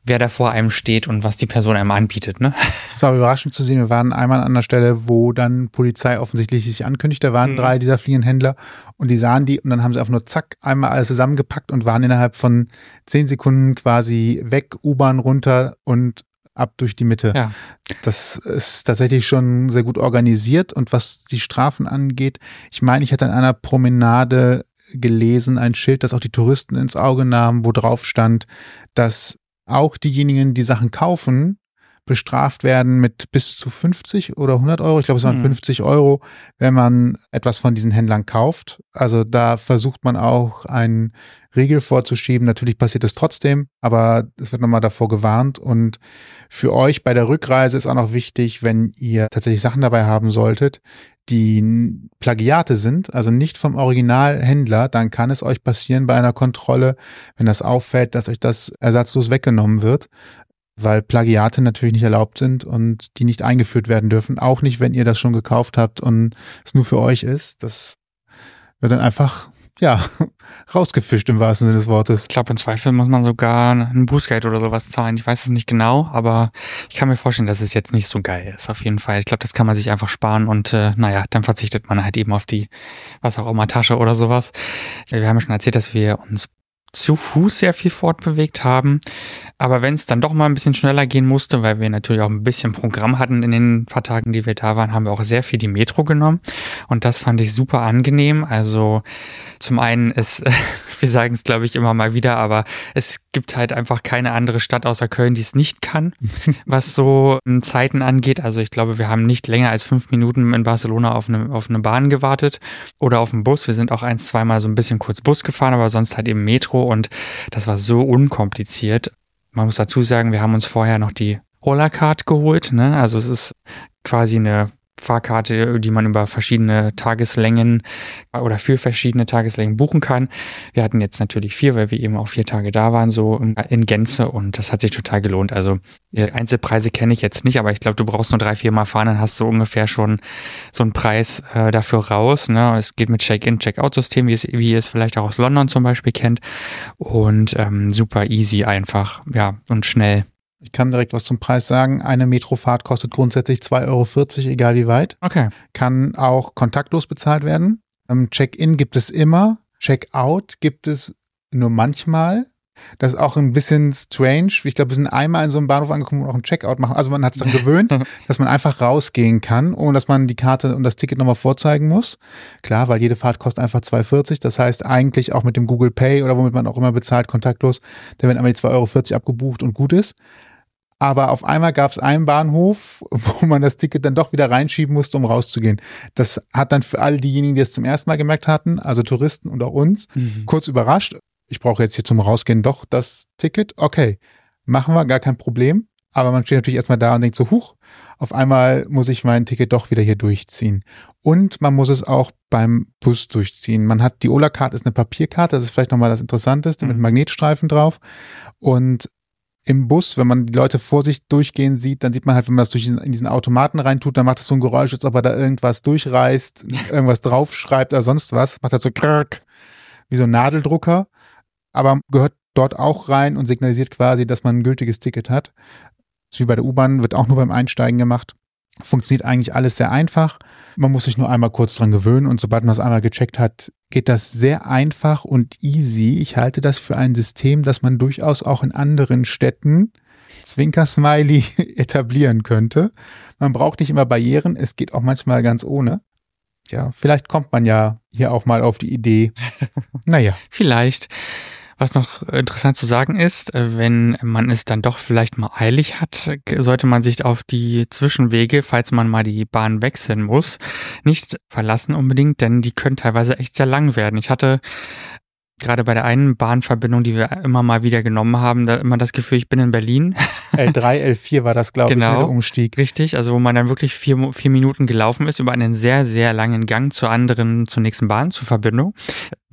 S2: wer da vor einem steht und was die Person einem anbietet. Ne?
S1: Es war überraschend zu sehen. Wir waren einmal an einer Stelle, wo dann Polizei offensichtlich sich ankündigt. Da waren
S2: Mhm.
S1: drei dieser fliegenden Händler und die sahen die und dann haben sie einfach nur zack, einmal alles zusammengepackt und waren innerhalb von zehn Sekunden quasi weg, U-Bahn runter und ab durch die Mitte.
S2: Ja.
S1: Das ist tatsächlich schon sehr gut organisiert und was die Strafen angeht, ich meine, ich hatte an einer Promenade gelesen, ein Schild, das auch die Touristen ins Auge nahm, wo drauf stand, dass auch diejenigen, die Sachen kaufen, bestraft werden mit bis zu 50 oder 100 Euro. Ich glaube, es waren
S2: Hm.
S1: 50 Euro, wenn man etwas von diesen Händlern kauft. Also da versucht man auch einen Riegel vorzuschieben. Natürlich passiert es trotzdem, aber es wird nochmal davor gewarnt. Und für euch bei der Rückreise ist auch noch wichtig, wenn ihr tatsächlich Sachen dabei haben solltet, die Plagiate sind, also nicht vom Originalhändler, dann kann es euch passieren bei einer Kontrolle, wenn das auffällt, dass euch das ersatzlos weggenommen wird, weil Plagiate natürlich nicht erlaubt sind und die nicht eingeführt werden dürfen, auch nicht, wenn ihr das schon gekauft habt und es nur für euch ist. Das wird dann einfach, ja, *laughs* rausgefischt im wahrsten Sinne des Wortes.
S2: Ich glaube, im Zweifel muss man sogar ein Bußgeld oder sowas zahlen. Ich weiß es nicht genau, aber ich kann mir vorstellen, dass es jetzt nicht so geil ist. Auf jeden Fall. Ich glaube, das kann man sich einfach sparen und äh, naja, dann verzichtet man halt eben auf die, was auch immer, Tasche oder sowas. Wir haben ja schon erzählt, dass wir uns zu Fuß sehr viel fortbewegt haben. Aber wenn es dann doch mal ein bisschen schneller gehen musste, weil wir natürlich auch ein bisschen Programm hatten in den paar Tagen, die wir da waren, haben wir auch sehr viel die Metro genommen. Und das fand ich super angenehm. Also zum einen ist, *laughs* *laughs* wir sagen es glaube ich immer mal wieder, aber es gibt halt einfach keine andere Stadt außer Köln, die es nicht kann, *laughs* was so ähm, Zeiten angeht. Also ich glaube, wir haben nicht länger als fünf Minuten in Barcelona auf eine, auf eine Bahn gewartet oder auf einen Bus. Wir sind auch ein, zweimal so ein bisschen kurz Bus gefahren, aber sonst halt eben Metro und das war so unkompliziert. Man muss dazu sagen, wir haben uns vorher noch die Hola-Card geholt. Ne? Also es ist quasi eine Fahrkarte, die man über verschiedene Tageslängen oder für verschiedene Tageslängen buchen kann. Wir hatten jetzt natürlich vier, weil wir eben auch vier Tage da waren, so in Gänze und das hat sich total gelohnt. Also Einzelpreise kenne ich jetzt nicht, aber ich glaube, du brauchst nur drei, vier Mal fahren, dann hast du ungefähr schon so einen Preis äh, dafür raus. Ne? Es geht mit Check-in, Check-out-System, wie, wie ihr es vielleicht auch aus London zum Beispiel kennt und ähm, super easy einfach, ja, und schnell.
S1: Ich kann direkt was zum Preis sagen. Eine Metrofahrt kostet grundsätzlich 2,40 Euro, egal wie weit.
S2: Okay.
S1: Kann auch kontaktlos bezahlt werden. Check-in gibt es immer. Check-out gibt es nur manchmal. Das ist auch ein bisschen strange. Ich glaube, wir sind einmal in so einem Bahnhof angekommen und auch einen Checkout machen. Also man hat sich daran *laughs* gewöhnt, dass man einfach rausgehen kann, ohne dass man die Karte und das Ticket nochmal vorzeigen muss. Klar, weil jede Fahrt kostet einfach 2,40. Das heißt eigentlich auch mit dem Google Pay oder womit man auch immer bezahlt, kontaktlos, da werden einmal die 2,40 Euro abgebucht und gut ist. Aber auf einmal gab es einen Bahnhof, *laughs* wo man das Ticket dann doch wieder reinschieben musste, um rauszugehen. Das hat dann für all diejenigen, die es zum ersten Mal gemerkt hatten, also Touristen und auch uns, mhm. kurz überrascht ich brauche jetzt hier zum Rausgehen doch das Ticket. Okay, machen wir, gar kein Problem. Aber man steht natürlich erstmal da und denkt so, huch, auf einmal muss ich mein Ticket doch wieder hier durchziehen. Und man muss es auch beim Bus durchziehen. Man hat die Ola-Card ist eine Papierkarte, das ist vielleicht nochmal das Interessanteste, mhm. mit Magnetstreifen drauf. Und im Bus, wenn man die Leute vor sich durchgehen sieht, dann sieht man halt, wenn man das durch in diesen Automaten reintut, dann macht es so ein Geräusch, als ob er da irgendwas durchreißt, *laughs* irgendwas draufschreibt oder sonst was. Macht halt so krrk, wie so ein Nadeldrucker aber gehört dort auch rein und signalisiert quasi, dass man ein gültiges Ticket hat. Das wie bei der U-Bahn, wird auch nur beim Einsteigen gemacht. Funktioniert eigentlich alles sehr einfach. Man muss sich nur einmal kurz dran gewöhnen und sobald man es einmal gecheckt hat, geht das sehr einfach und easy. Ich halte das für ein System, das man durchaus auch in anderen Städten Zwinker-Smiley *laughs* etablieren könnte. Man braucht nicht immer Barrieren, es geht auch manchmal ganz ohne. Ja, vielleicht kommt man ja hier auch mal auf die Idee. *laughs* Naja.
S2: vielleicht. Was noch interessant zu sagen ist, äh, wenn man es dann doch vielleicht mal eilig hat, sollte man sich auf die Zwischenwege, falls man mal die Bahn wechseln muss, nicht verlassen unbedingt, denn die können teilweise echt sehr lang werden. Ich hatte gerade bei der einen Bahnverbindung, die wir immer mal wieder genommen haben, da immer das Gefühl, ich bin in Berlin. *laughs*
S1: L3, L4 war das, glaube
S2: genau,
S1: ich, der Umstieg.
S2: Richtig, also wo man dann wirklich vier, vier Minuten gelaufen ist über einen sehr, sehr langen Gang zur anderen, zur nächsten Bahn, zur Verbindung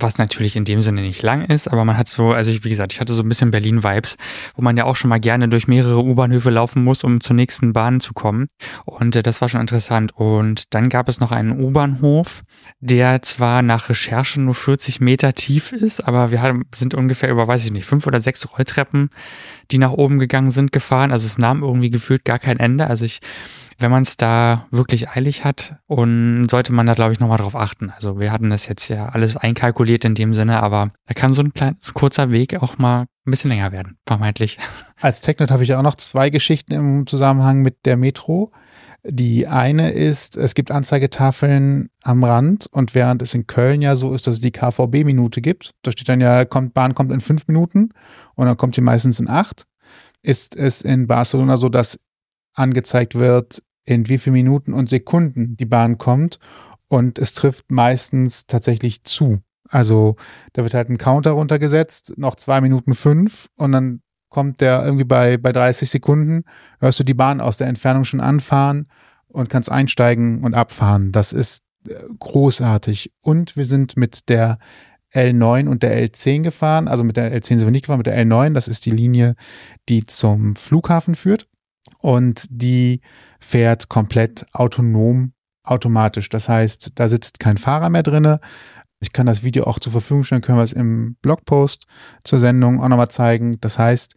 S2: was natürlich in dem Sinne nicht lang ist, aber man hat so, also ich, wie gesagt, ich hatte so ein bisschen Berlin-Vibes, wo man ja auch schon mal gerne durch mehrere U-Bahnhöfe laufen muss, um zur nächsten Bahn zu kommen. Und äh, das war schon interessant. Und dann gab es noch einen U-Bahnhof, der zwar nach Recherche nur 40 Meter tief ist, aber wir haben, sind ungefähr über, weiß ich nicht, fünf oder sechs Rolltreppen, die nach oben gegangen sind, gefahren. Also es nahm irgendwie gefühlt gar kein Ende. Also ich wenn man es da wirklich eilig hat und sollte man da, glaube ich, nochmal drauf achten. Also wir hatten das jetzt ja alles einkalkuliert in dem Sinne, aber da kann so ein kleiner, so kurzer Weg auch mal ein bisschen länger werden, vermeintlich.
S1: Als Technet habe ich auch noch zwei Geschichten im Zusammenhang mit der Metro. Die eine ist, es gibt Anzeigetafeln am Rand und während es in Köln ja so ist, dass es die KVB-Minute gibt, da steht dann ja, kommt, Bahn kommt in fünf Minuten und dann kommt sie meistens in acht, ist es in Barcelona so, dass angezeigt wird, in wie vielen Minuten und Sekunden die Bahn kommt. Und es trifft meistens tatsächlich zu. Also da wird halt ein Counter runtergesetzt, noch zwei Minuten fünf und dann kommt der irgendwie bei, bei 30 Sekunden, hörst du die Bahn aus der Entfernung schon anfahren und kannst einsteigen und abfahren. Das ist äh, großartig. Und wir sind mit der L9 und der L10 gefahren. Also mit der L10 sind wir nicht gefahren, mit der L9, das ist die Linie, die zum Flughafen führt und die fährt komplett autonom automatisch. Das heißt, da sitzt kein Fahrer mehr drinne. Ich kann das Video auch zur Verfügung stellen, können wir es im Blogpost zur Sendung auch nochmal zeigen. Das heißt,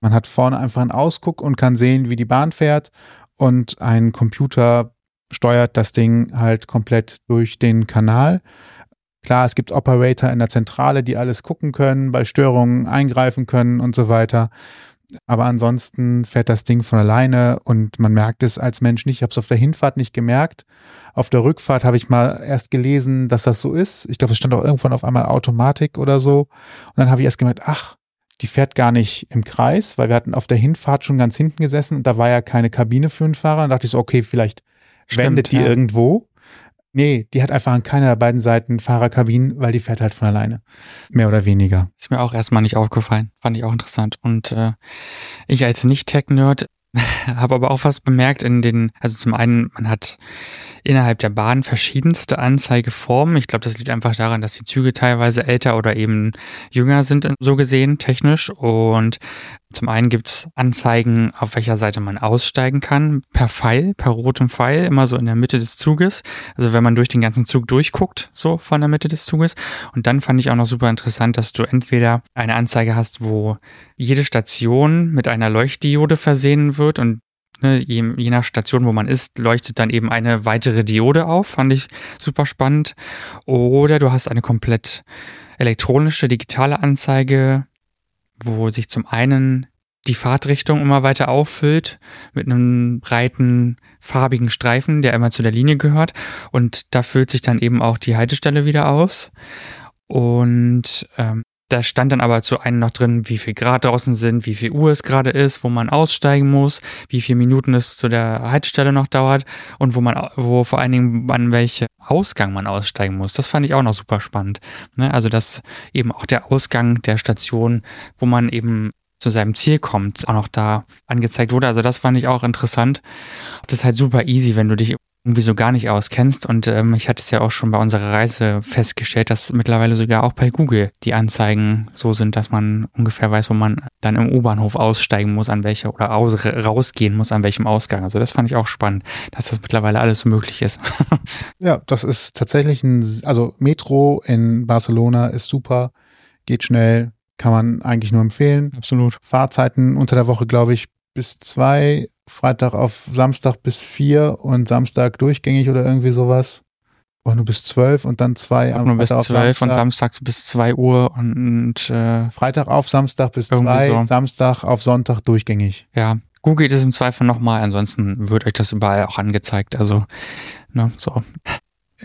S1: man hat vorne einfach einen Ausguck und kann sehen, wie die Bahn fährt und ein Computer steuert das Ding halt komplett durch den Kanal. Klar, es gibt Operator in der Zentrale, die alles gucken können, bei Störungen eingreifen können und so weiter. Aber ansonsten fährt das Ding von alleine und man merkt es als Mensch nicht. Ich habe es auf der Hinfahrt nicht gemerkt. Auf der Rückfahrt habe ich mal erst gelesen, dass das so ist. Ich glaube, es stand auch irgendwann auf einmal Automatik oder so. Und dann habe ich erst gemerkt, ach, die fährt gar nicht im Kreis, weil wir hatten auf der Hinfahrt schon ganz hinten gesessen und da war ja keine Kabine für einen Fahrer. Dann dachte ich so, okay, vielleicht Stimmt, wendet die ja. irgendwo. Nee, die hat einfach an keiner der beiden Seiten Fahrerkabinen, weil die fährt halt von alleine. Mehr oder weniger.
S2: Ist mir auch erstmal nicht aufgefallen. Fand ich auch interessant. Und äh, ich als Nicht-Tech-Nerd *laughs* habe aber auch was bemerkt in den, also zum einen, man hat innerhalb der Bahn verschiedenste Anzeigeformen. Ich glaube, das liegt einfach daran, dass die Züge teilweise älter oder eben jünger sind, so gesehen, technisch. Und zum einen gibt es Anzeigen, auf welcher Seite man aussteigen kann, per Pfeil, per rotem Pfeil, immer so in der Mitte des Zuges. Also wenn man durch den ganzen Zug durchguckt, so von der Mitte des Zuges. Und dann fand ich auch noch super interessant, dass du entweder eine Anzeige hast, wo jede Station mit einer Leuchtdiode versehen wird und ne, je, je nach Station, wo man ist, leuchtet dann eben eine weitere Diode auf. Fand ich super spannend. Oder du hast eine komplett elektronische, digitale Anzeige, wo sich zum einen die Fahrtrichtung immer weiter auffüllt mit einem breiten farbigen Streifen, der immer zu der Linie gehört. Und da füllt sich dann eben auch die Haltestelle wieder aus. Und ähm, da stand dann aber zu einem noch drin, wie viel Grad draußen sind, wie viel Uhr es gerade ist, wo man aussteigen muss, wie viele Minuten es zu der Haltestelle noch dauert und wo man, wo vor allen Dingen an welche Ausgang man aussteigen muss. Das fand ich auch noch super spannend. Ne? Also, dass eben auch der Ausgang der Station, wo man eben zu seinem Ziel kommt, auch noch da angezeigt wurde. Also das fand ich auch interessant. Das ist halt super easy, wenn du dich irgendwie so gar nicht auskennst. Und ähm, ich hatte es ja auch schon bei unserer Reise festgestellt, dass mittlerweile sogar auch bei Google die Anzeigen so sind, dass man ungefähr weiß, wo man dann im U-Bahnhof aussteigen muss, an welcher oder aus, rausgehen muss, an welchem Ausgang. Also das fand ich auch spannend, dass das mittlerweile alles so möglich ist. *laughs*
S1: ja, das ist tatsächlich ein, also Metro in Barcelona ist super, geht schnell, kann man eigentlich nur empfehlen.
S2: Absolut.
S1: Fahrzeiten unter der Woche, glaube ich, bis zwei, Freitag auf Samstag bis vier und Samstag durchgängig oder irgendwie sowas. Oder nur bis zwölf und dann zwei
S2: am nur bis zwölf und samstags bis zwei Uhr und äh,
S1: Freitag auf Samstag bis zwei, so. Samstag auf Sonntag durchgängig.
S2: Ja, googelt es im Zweifel nochmal, ansonsten wird euch das überall auch angezeigt. Also, ne, so.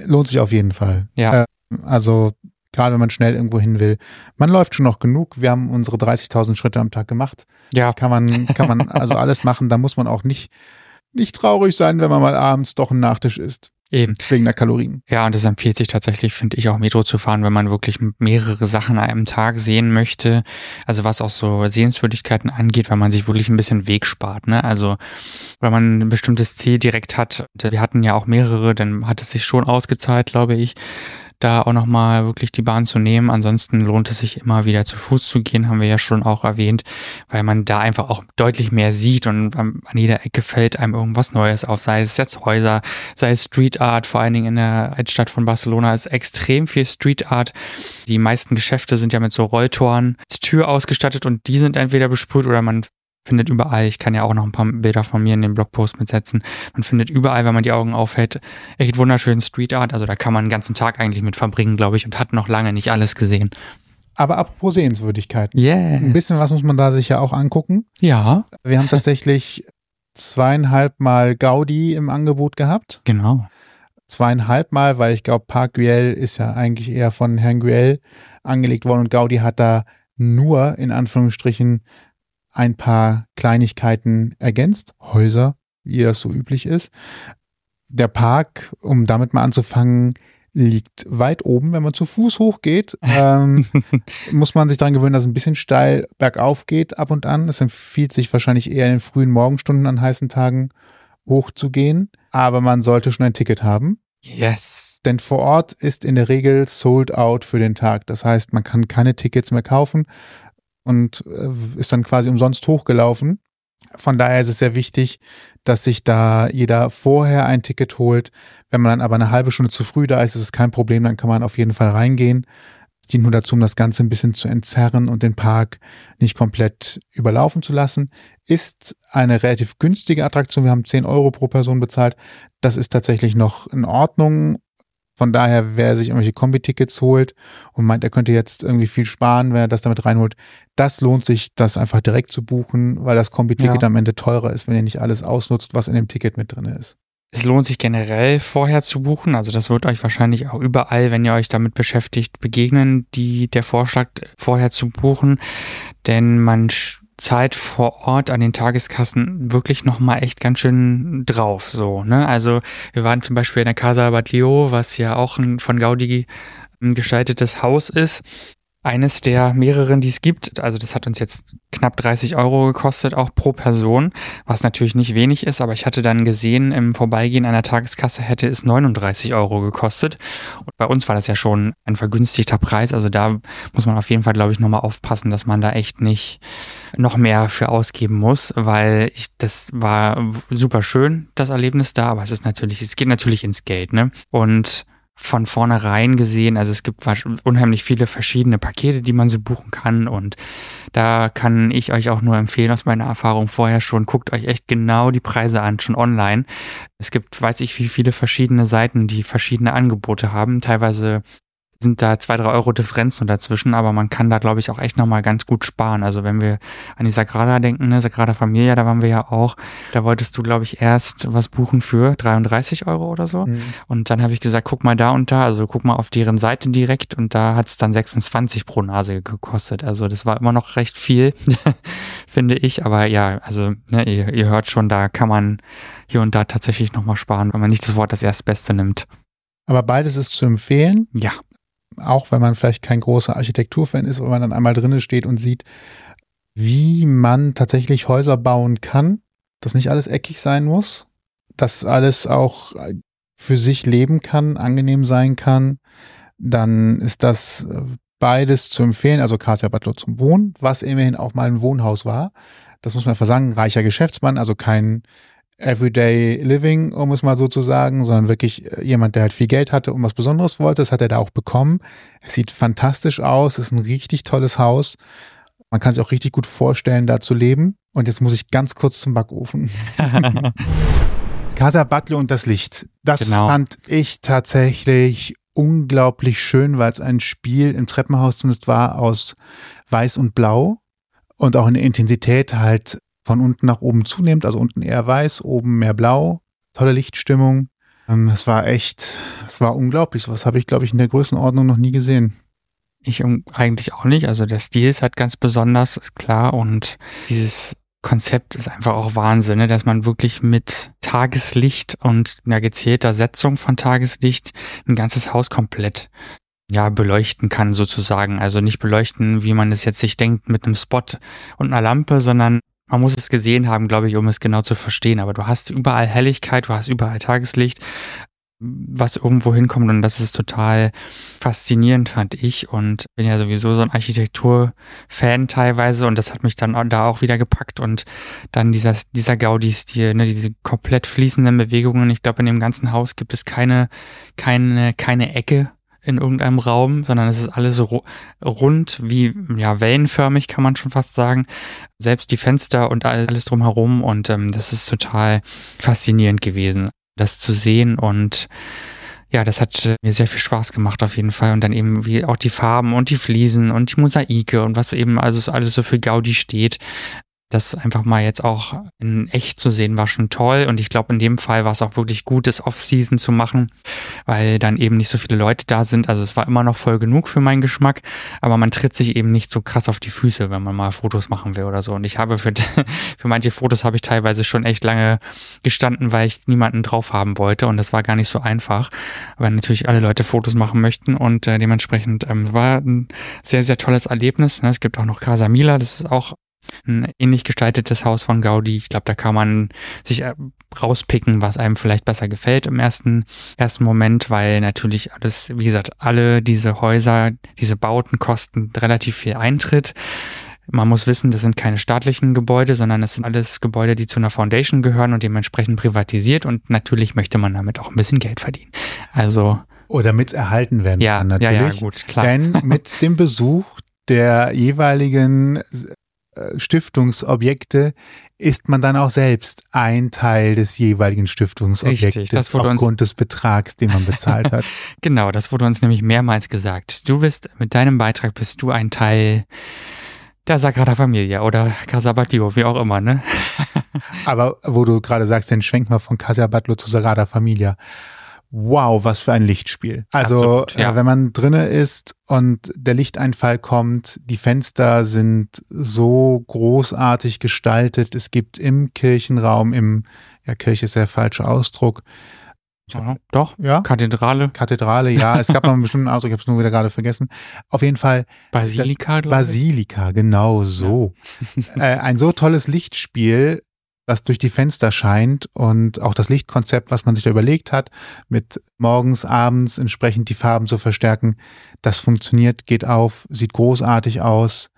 S1: Lohnt sich auf jeden Fall.
S2: Ja.
S1: Äh, also gerade wenn man schnell irgendwo hin will. Man läuft schon noch genug. Wir haben unsere 30.000 Schritte am Tag gemacht.
S2: Ja.
S1: Kann man, kann man *laughs* also alles machen. Da muss man auch nicht, nicht traurig sein, wenn man mal abends doch einen Nachtisch isst.
S2: Eben.
S1: Wegen der Kalorien.
S2: Ja, und es empfiehlt sich tatsächlich, finde ich, auch Metro zu fahren, wenn man wirklich mehrere Sachen an einem Tag sehen möchte. Also was auch so Sehenswürdigkeiten angeht, weil man sich wirklich ein bisschen Weg spart. Ne? Also wenn man ein bestimmtes Ziel direkt hat, wir hatten ja auch mehrere, dann hat es sich schon ausgezahlt, glaube ich da auch nochmal wirklich die Bahn zu nehmen. Ansonsten lohnt es sich immer wieder zu Fuß zu gehen, haben wir ja schon auch erwähnt, weil man da einfach auch deutlich mehr sieht und an jeder Ecke fällt einem irgendwas Neues auf, sei es jetzt Häuser, sei es Street Art, vor allen Dingen in der Altstadt von Barcelona ist extrem viel Street Art. Die meisten Geschäfte sind ja mit so Rolltoren Tür ausgestattet und die sind entweder besprüht oder man findet überall, ich kann ja auch noch ein paar Bilder von mir in den Blogpost mitsetzen, man findet überall, wenn man die Augen aufhält, echt wunderschönen Street Art. Also da kann man den ganzen Tag eigentlich mit verbringen, glaube ich, und hat noch lange nicht alles gesehen.
S1: Aber apropos Sehenswürdigkeiten.
S2: Yeah.
S1: Ein bisschen was muss man da sich ja auch angucken.
S2: Ja.
S1: Wir haben tatsächlich zweieinhalb Mal Gaudi im Angebot gehabt.
S2: Genau.
S1: Zweieinhalb Mal, weil ich glaube, Park Güell ist ja eigentlich eher von Herrn Güell angelegt worden und Gaudi hat da nur in Anführungsstrichen ein paar Kleinigkeiten ergänzt, Häuser, wie das so üblich ist. Der Park, um damit mal anzufangen, liegt weit oben. Wenn man zu Fuß hochgeht, *laughs* ähm, muss man sich daran gewöhnen, dass es ein bisschen steil bergauf geht ab und an. Es empfiehlt sich wahrscheinlich eher in den frühen Morgenstunden an heißen Tagen hochzugehen, aber man sollte schon ein Ticket haben.
S2: Yes.
S1: Denn vor Ort ist in der Regel sold out für den Tag. Das heißt, man kann keine Tickets mehr kaufen und äh, ist dann quasi umsonst hochgelaufen. Von daher ist es sehr wichtig, dass sich da jeder vorher ein Ticket holt. Wenn man dann aber eine halbe Stunde zu früh da ist, ist es kein Problem, dann kann man auf jeden Fall reingehen. Dient nur dazu, um das Ganze ein bisschen zu entzerren und den Park nicht komplett überlaufen zu lassen. Ist eine relativ günstige Attraktion. Wir haben 10 Euro pro Person bezahlt. Das ist tatsächlich noch in Ordnung von daher, wer sich irgendwelche Kombi-Tickets holt und meint, er könnte jetzt irgendwie viel sparen, wenn er das damit reinholt, das lohnt sich, das einfach direkt zu buchen, weil das Kombi-Ticket ja. am Ende teurer ist, wenn ihr nicht alles ausnutzt, was in dem Ticket mit drin ist.
S2: Es lohnt sich generell vorher zu buchen. Also das wird euch wahrscheinlich auch überall, wenn ihr euch damit beschäftigt, begegnen, die der Vorschlag vorher zu buchen. Denn man Zeit vor Ort an den Tageskassen wirklich nochmal echt ganz schön drauf, so, ne? Also, wir waren zum Beispiel in der Casa Batlio, was ja auch ein von Gaudi gestaltetes Haus ist. Eines der mehreren, die es gibt. Also das hat uns jetzt knapp 30 Euro gekostet, auch pro Person, was natürlich nicht wenig ist, aber ich hatte dann gesehen, im Vorbeigehen einer Tageskasse hätte es 39 Euro gekostet. Und bei uns war das ja schon ein vergünstigter Preis. Also da muss man auf jeden Fall, glaube ich, nochmal aufpassen, dass man da echt nicht noch mehr für ausgeben muss, weil ich, das war super schön, das Erlebnis da, aber es ist natürlich, es geht natürlich ins Geld, ne? Und von vornherein gesehen. Also es gibt unheimlich viele verschiedene Pakete, die man so buchen kann. Und da kann ich euch auch nur empfehlen, aus meiner Erfahrung vorher schon, guckt euch echt genau die Preise an, schon online. Es gibt, weiß ich, wie viele verschiedene Seiten, die verschiedene Angebote haben. Teilweise sind da zwei, drei Euro Differenz nur dazwischen, aber man kann da, glaube ich, auch echt nochmal ganz gut sparen. Also wenn wir an die Sagrada denken, ne, Sagrada Familia, da waren wir ja auch, da wolltest du, glaube ich, erst was buchen für 33 Euro oder so. Mhm. Und dann habe ich gesagt, guck mal da und da, also guck mal auf deren Seite direkt und da hat es dann 26 pro Nase gekostet. Also das war immer noch recht viel, *laughs* finde ich. Aber ja, also ne, ihr, ihr hört schon, da kann man hier und da tatsächlich nochmal sparen, wenn man nicht das Wort das Erstbeste nimmt.
S1: Aber beides ist zu empfehlen.
S2: Ja
S1: auch wenn man vielleicht kein großer Architekturfan ist, wenn man dann einmal drinnen steht und sieht, wie man tatsächlich Häuser bauen kann, dass nicht alles eckig sein muss, dass alles auch für sich leben kann, angenehm sein kann, dann ist das beides zu empfehlen. Also Kasia Butler zum Wohnen, was immerhin auch mal ein Wohnhaus war. Das muss man einfach sagen, reicher Geschäftsmann, also kein Everyday Living, um es mal so zu sagen, sondern wirklich äh, jemand, der halt viel Geld hatte und was Besonderes wollte. Das hat er da auch bekommen. Es sieht fantastisch aus, ist ein richtig tolles Haus. Man kann sich auch richtig gut vorstellen, da zu leben. Und jetzt muss ich ganz kurz zum Backofen. *laughs* Casa Butler und das Licht. Das genau. fand ich tatsächlich unglaublich schön, weil es ein Spiel im Treppenhaus zumindest war aus Weiß und Blau und auch in der Intensität halt von unten nach oben zunehmend, also unten eher weiß, oben mehr blau, tolle Lichtstimmung. Ähm, es war echt, es war unglaublich. Was habe ich, glaube ich, in der Größenordnung noch nie gesehen.
S2: Ich eigentlich auch nicht. Also der Stil ist halt ganz besonders, ist klar. Und dieses Konzept ist einfach auch Wahnsinn, ne? dass man wirklich mit Tageslicht und einer gezielter Setzung von Tageslicht ein ganzes Haus komplett ja, beleuchten kann sozusagen. Also nicht beleuchten, wie man es jetzt sich denkt, mit einem Spot und einer Lampe, sondern man muss es gesehen haben, glaube ich, um es genau zu verstehen. Aber du hast überall Helligkeit, du hast überall Tageslicht, was irgendwo hinkommt und das ist total faszinierend, fand ich. Und bin ja sowieso so ein Architektur-Fan teilweise und das hat mich dann da auch wieder gepackt und dann dieser, dieser Gaudi-Stil, ne, diese komplett fließenden Bewegungen. Ich glaube, in dem ganzen Haus gibt es keine, keine, keine Ecke, in irgendeinem Raum, sondern es ist alles rund, wie ja wellenförmig kann man schon fast sagen. Selbst die Fenster und alles drumherum und ähm, das ist total faszinierend gewesen, das zu sehen und ja, das hat äh, mir sehr viel Spaß gemacht auf jeden Fall und dann eben wie auch die Farben und die Fliesen und die Mosaike und was eben also alles so für Gaudi steht das einfach mal jetzt auch in echt zu sehen, war schon toll. Und ich glaube, in dem Fall war es auch wirklich gut, das Off-Season zu machen, weil dann eben nicht so viele Leute da sind. Also es war immer noch voll genug für meinen Geschmack, aber man tritt sich eben nicht so krass auf die Füße, wenn man mal Fotos machen will oder so. Und ich habe für, *laughs* für manche Fotos habe ich teilweise schon echt lange gestanden, weil ich niemanden drauf haben wollte. Und das war gar nicht so einfach, weil natürlich alle Leute Fotos machen möchten. Und äh, dementsprechend ähm, war ein sehr, sehr tolles Erlebnis. Ne? Es gibt auch noch Casa Mila, das ist auch ein ähnlich gestaltetes Haus von Gaudi. Ich glaube, da kann man sich äh, rauspicken, was einem vielleicht besser gefällt im ersten, ersten Moment, weil natürlich alles, wie gesagt, alle diese Häuser, diese Bauten kosten relativ viel Eintritt. Man muss wissen, das sind keine staatlichen Gebäude, sondern es sind alles Gebäude, die zu einer Foundation gehören und dementsprechend privatisiert und natürlich möchte man damit auch ein bisschen Geld verdienen. Also.
S1: Oder mit erhalten werden
S2: ja,
S1: kann, natürlich.
S2: Ja, ja, gut, klar.
S1: Denn mit dem Besuch der jeweiligen Stiftungsobjekte ist man dann auch selbst ein Teil des jeweiligen Stiftungsobjektes
S2: Richtig, das
S1: wurde aufgrund des Betrags, den man bezahlt hat. *laughs*
S2: genau, das wurde uns nämlich mehrmals gesagt. Du bist mit deinem Beitrag bist du ein Teil der Sagrada Familia oder Casa Batlló, wie auch immer, ne? *laughs*
S1: Aber wo du gerade sagst, den schwenk mal von Casa Batlló zu Sagrada Familia wow, was für ein Lichtspiel. Also Absolut, ja. äh, wenn man drinne ist und der Lichteinfall kommt, die Fenster sind so großartig gestaltet. Es gibt im Kirchenraum, im, ja, Kirche ist der falsche Ausdruck,
S2: Ja, doch,
S1: Ja,
S2: Kathedrale,
S1: Kathedrale, ja. Es gab noch einen bestimmten Ausdruck, ich habe es nur wieder gerade vergessen. Auf jeden Fall
S2: Basilika, glaube ich.
S1: Basilika, genau so. *laughs* äh, ein so tolles Lichtspiel, das durch die Fenster scheint und auch das Lichtkonzept, was man sich da überlegt hat, mit morgens, abends entsprechend die Farben zu verstärken, das funktioniert, geht auf, sieht großartig aus.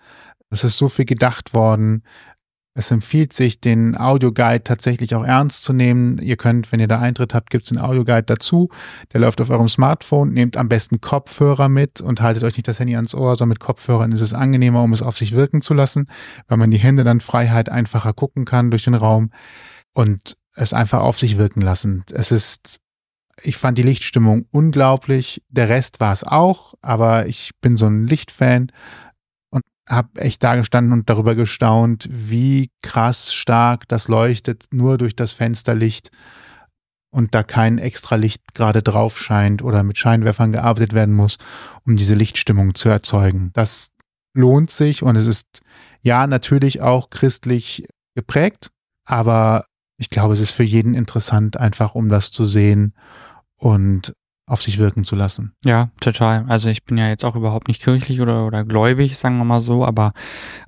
S1: Es ist so viel gedacht worden. Es empfiehlt sich, den Audioguide tatsächlich auch ernst zu nehmen. Ihr könnt, wenn ihr da Eintritt habt, gibt es einen Audioguide dazu. Der läuft auf eurem Smartphone. Nehmt am besten Kopfhörer mit und haltet euch nicht das Handy ans Ohr, sondern mit Kopfhörern ist es angenehmer, um es auf sich wirken zu lassen, weil man die Hände dann Freiheit einfacher gucken kann durch den Raum und es einfach auf sich wirken lassen. Es ist, ich fand die Lichtstimmung unglaublich. Der Rest war es auch, aber ich bin so ein Lichtfan habe echt da gestanden und darüber gestaunt, wie krass stark das leuchtet, nur durch das Fensterlicht und da kein extra Licht gerade drauf scheint oder mit Scheinwerfern gearbeitet werden muss, um diese Lichtstimmung zu erzeugen. Das lohnt sich und es ist ja natürlich auch christlich geprägt, aber ich glaube, es ist für jeden interessant, einfach um das zu sehen und auf sich wirken zu lassen.
S2: Ja, total. Also ich bin ja jetzt auch überhaupt nicht kirchlich oder, oder gläubig, sagen wir mal so, aber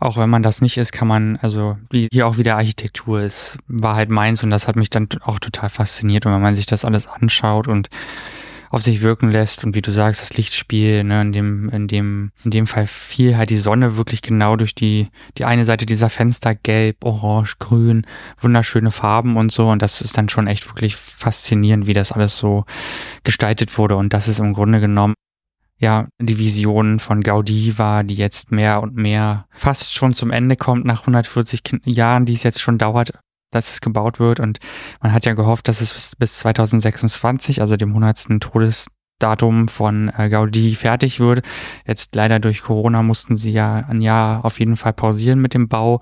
S2: auch wenn man das nicht ist, kann man, also wie hier auch wieder Architektur ist, war halt meins und das hat mich dann auch total fasziniert und wenn man sich das alles anschaut und auf sich wirken lässt und wie du sagst, das Lichtspiel, ne, in dem, in dem, in dem Fall fiel halt die Sonne wirklich genau durch die, die eine Seite dieser Fenster, gelb, orange, grün, wunderschöne Farben und so. Und das ist dann schon echt wirklich faszinierend, wie das alles so gestaltet wurde. Und das ist im Grunde genommen ja, die Vision von Gaudi war, die jetzt mehr und mehr fast schon zum Ende kommt nach 140 Kin- Jahren, die es jetzt schon dauert, dass es gebaut wird. Und man hat ja gehofft, dass es bis 2026, also dem 100. Todesdatum von äh, Gaudi fertig wird. Jetzt leider durch Corona mussten sie ja ein Jahr auf jeden Fall pausieren mit dem Bau.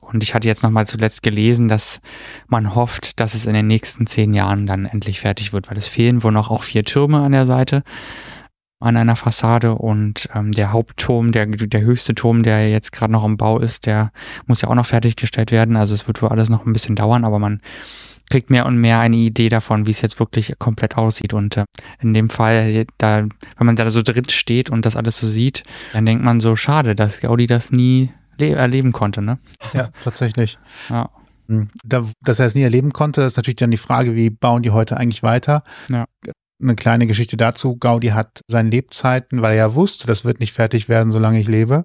S2: Und ich hatte jetzt nochmal zuletzt gelesen, dass man hofft, dass es in den nächsten zehn Jahren dann endlich fertig wird, weil es fehlen wohl noch auch vier Türme an der Seite an einer Fassade und ähm, der Hauptturm, der, der höchste Turm, der jetzt gerade noch im Bau ist, der muss ja auch noch fertiggestellt werden. Also es wird wohl alles noch ein bisschen dauern, aber man kriegt mehr und mehr eine Idee davon, wie es jetzt wirklich komplett aussieht. Und äh, in dem Fall, da, wenn man da so drin steht und das alles so sieht, dann denkt man so, schade, dass Gaudi das nie le erleben konnte, ne?
S1: Ja, tatsächlich.
S2: Ja.
S1: Hm. Da, dass er es nie erleben konnte, ist natürlich dann die Frage, wie bauen die heute eigentlich weiter?
S2: Ja.
S1: Eine kleine Geschichte dazu. Gaudi hat seine Lebzeiten, weil er ja wusste, das wird nicht fertig werden, solange ich lebe,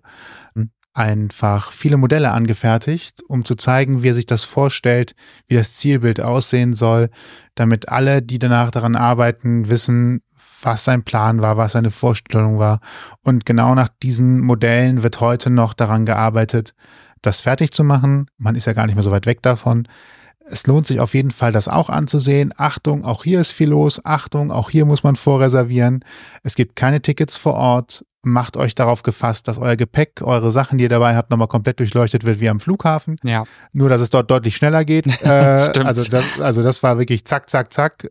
S1: einfach viele Modelle angefertigt, um zu zeigen, wie er sich das vorstellt, wie das Zielbild aussehen soll, damit alle, die danach daran arbeiten, wissen, was sein Plan war, was seine Vorstellung war. Und genau nach diesen Modellen wird heute noch daran gearbeitet, das fertig zu machen. Man ist ja gar nicht mehr so weit weg davon. Es lohnt sich auf jeden Fall, das auch anzusehen. Achtung, auch hier ist viel los. Achtung, auch hier muss man vorreservieren. Es gibt keine Tickets vor Ort. Macht euch darauf gefasst, dass euer Gepäck, eure Sachen, die ihr dabei habt, nochmal komplett durchleuchtet wird wie am Flughafen.
S2: Ja.
S1: Nur, dass es dort deutlich schneller geht. *laughs* Äh,
S2: Stimmt.
S1: also, das, also das war wirklich zack, zack, zack.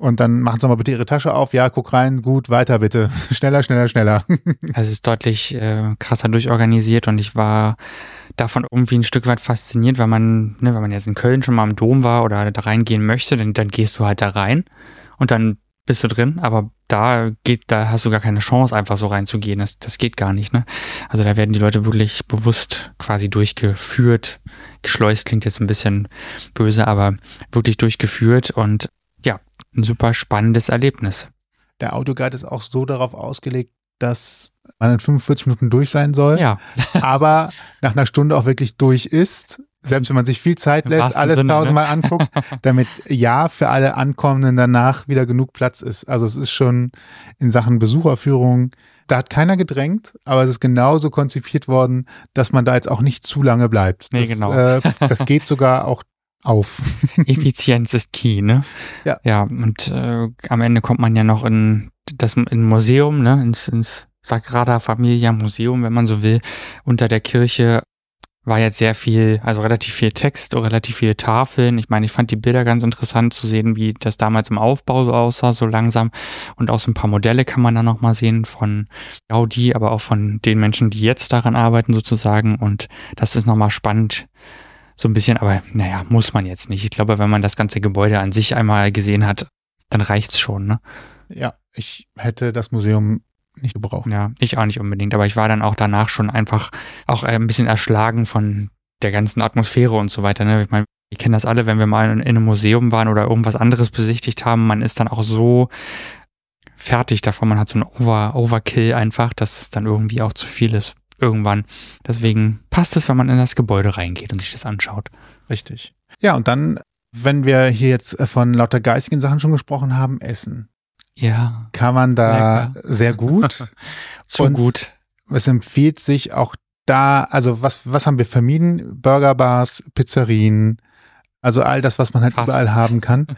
S1: Und dann machen Sie mal bitte Ihre Tasche auf. Ja, guck rein. Gut, weiter bitte. *laughs* Schneller, schneller, schneller. *laughs*
S2: Also es ist deutlich äh, krasser durchorganisiert und ich war davon irgendwie ein Stück weit fasziniert, weil man, ne, wenn man jetzt in Köln schon mal im Dom war oder da reingehen möchte, dann, dann gehst du halt da rein und dann bist du drin, aber da geht, da hast du gar keine Chance, einfach so reinzugehen. Das, das geht gar nicht, ne? Also da werden die Leute wirklich bewusst quasi durchgeführt. Geschleust klingt jetzt ein bisschen böse, aber wirklich durchgeführt und ein super spannendes Erlebnis.
S1: Der Autoguide ist auch so darauf ausgelegt, dass man in 45 Minuten durch sein soll,
S2: Ja, *laughs*
S1: aber nach einer Stunde auch wirklich durch ist. Selbst wenn man sich viel Zeit
S2: Im
S1: lässt, alles
S2: Sinne, ne?
S1: tausendmal anguckt, *laughs* damit ja für alle Ankommenden danach wieder genug Platz ist. Also es ist schon in Sachen Besucherführung, da hat keiner gedrängt, aber es ist genauso konzipiert worden, dass man da jetzt auch nicht zu lange bleibt.
S2: Nee,
S1: das,
S2: genau.
S1: Äh, das geht sogar auch auf. *laughs*
S2: Effizienz ist key, ne?
S1: Ja.
S2: Ja, und äh, am Ende kommt man ja noch in das in ein Museum, ne? Ins, ins Sagrada Familia Museum, wenn man so will. Unter der Kirche war jetzt sehr viel, also relativ viel Text, relativ viele Tafeln. Ich meine, ich fand die Bilder ganz interessant zu sehen, wie das damals im Aufbau so aussah, so langsam. Und auch so ein paar Modelle kann man da nochmal sehen von Gaudi, aber auch von den Menschen, die jetzt daran arbeiten sozusagen. Und das ist nochmal spannend, so ein bisschen, aber naja, muss man jetzt nicht. Ich glaube, wenn man das ganze Gebäude an sich einmal gesehen hat, dann reicht's schon, ne?
S1: Ja, ich hätte das Museum nicht gebraucht.
S2: Ja, ich auch nicht unbedingt. Aber ich war dann auch danach schon einfach auch ein bisschen erschlagen von der ganzen Atmosphäre und so weiter. Ne? Ich meine, wir kennen das alle, wenn wir mal in, in einem Museum waren oder irgendwas anderes besichtigt haben. Man ist dann auch so fertig davon. Man hat so einen Over Overkill einfach, dass es dann irgendwie auch zu viel ist irgendwann. Deswegen passt es, wenn man in das Gebäude reingeht und sich das anschaut.
S1: Richtig. Ja, und dann, wenn wir hier jetzt von lauter geistigen Sachen schon gesprochen haben, Essen.
S2: Ja.
S1: Kann man da
S2: Lecker.
S1: sehr gut. *laughs*
S2: Zu
S1: Und
S2: gut.
S1: Es empfiehlt sich auch da, also was, was haben wir vermieden? Burgerbars, Pizzerien, also all das, was man halt
S2: Fast.
S1: überall haben kann. *laughs*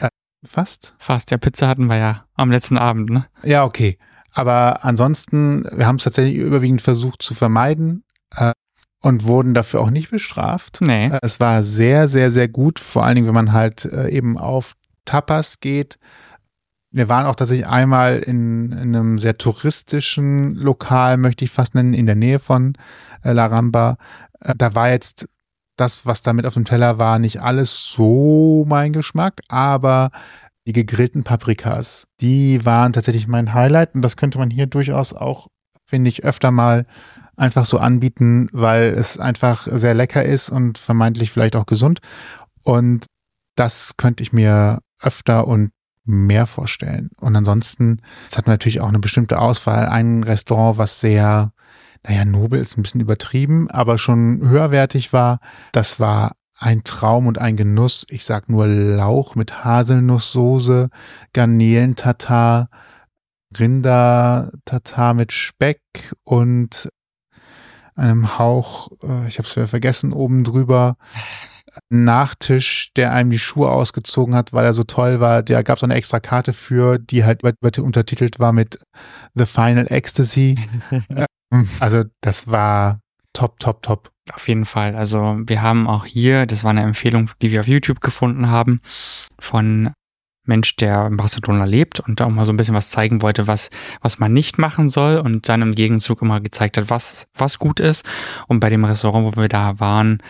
S1: Äh, fast?
S2: Fast. Ja, Pizza hatten wir ja am letzten Abend, ne?
S1: Ja, okay. Aber ansonsten, wir haben es tatsächlich überwiegend versucht zu vermeiden äh, und wurden dafür auch nicht bestraft.
S2: Nee.
S1: Äh, Es war sehr, sehr, sehr gut, vor allen Dingen, wenn man halt äh, eben auf Tapas geht. Wir waren auch tatsächlich einmal in, in einem sehr touristischen Lokal, möchte ich fast nennen, in der Nähe von äh, La Ramba. Äh, da war jetzt das, was da mit auf dem Teller war, nicht alles so mein Geschmack, aber die gegrillten Paprikas, die waren tatsächlich mein Highlight und das könnte man hier durchaus auch, finde ich, öfter mal einfach so anbieten, weil es einfach sehr lecker ist und vermeintlich vielleicht auch gesund. Und das könnte ich mir öfter und mehr vorstellen. Und ansonsten, es hat natürlich auch eine bestimmte Auswahl. Ein Restaurant, was sehr, naja, nobel ist ein bisschen übertrieben, aber schon höherwertig war. Das war ein Traum und ein Genuss. Ich sag nur Lauch mit Haselnusssoße, Garnelen-Tatar, Rinder-Tatar mit Speck und einem Hauch, äh, ich habe es vergessen, oben drüber. Nachtisch, der einem die Schuhe ausgezogen hat, weil er so toll war. Da gab es eine extra Karte für, die halt untertitelt war mit The Final Ecstasy. *laughs* Ähm, also das war top, top, top.
S2: Auf jeden Fall. Also wir haben auch hier, das war eine Empfehlung, die wir auf YouTube gefunden haben, von Mensch, der in Barcelona lebt und auch mal so ein bisschen was zeigen wollte, was, was man nicht machen soll und dann im Gegenzug immer gezeigt hat, was, was gut ist. Und bei dem Restaurant, wo wir da waren,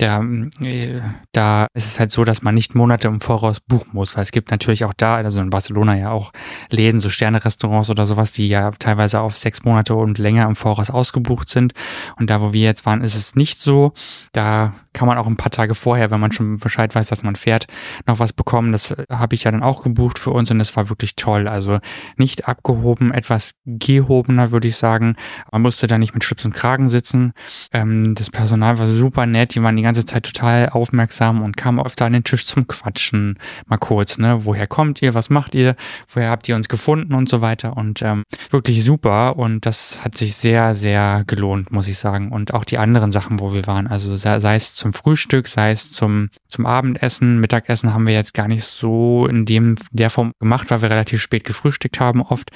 S2: der, äh, da ist es halt so, dass man nicht Monate im Voraus buchen muss, weil es gibt natürlich auch da, also in Barcelona ja auch Läden, so Sterne-Restaurants oder sowas, die ja teilweise auf sechs Monate und länger im Voraus ausgebucht sind. Und da, wo wir jetzt waren, ist es nicht so. Da kann man auch ein paar Tage vorher, wenn man schon Bescheid weiß, dass man fährt, noch was bekommen. Das äh, habe ich ja dann auch gebucht für uns und das war wirklich toll. Also nicht abgehoben, etwas gehobener, würde ich sagen. Man musste da nicht mit Schlips und Kragen sitzen. Ähm, das Personal war super nett, die waren die ganze Zeit total aufmerksam und kamen oft an den Tisch zum Quatschen. Mal kurz, ne? Woher kommt ihr? Was macht ihr? Woher habt ihr uns gefunden und so weiter? Und ähm, wirklich super. Und das hat sich sehr, sehr gelohnt, muss ich sagen. Und auch die anderen Sachen, wo wir waren. Also sei, es zum Frühstück, sei es zum, zum Abendessen, Mittagessen haben wir jetzt gar nicht so in dem, der Form gemacht, weil wir relativ spät gefrühstückt haben oft.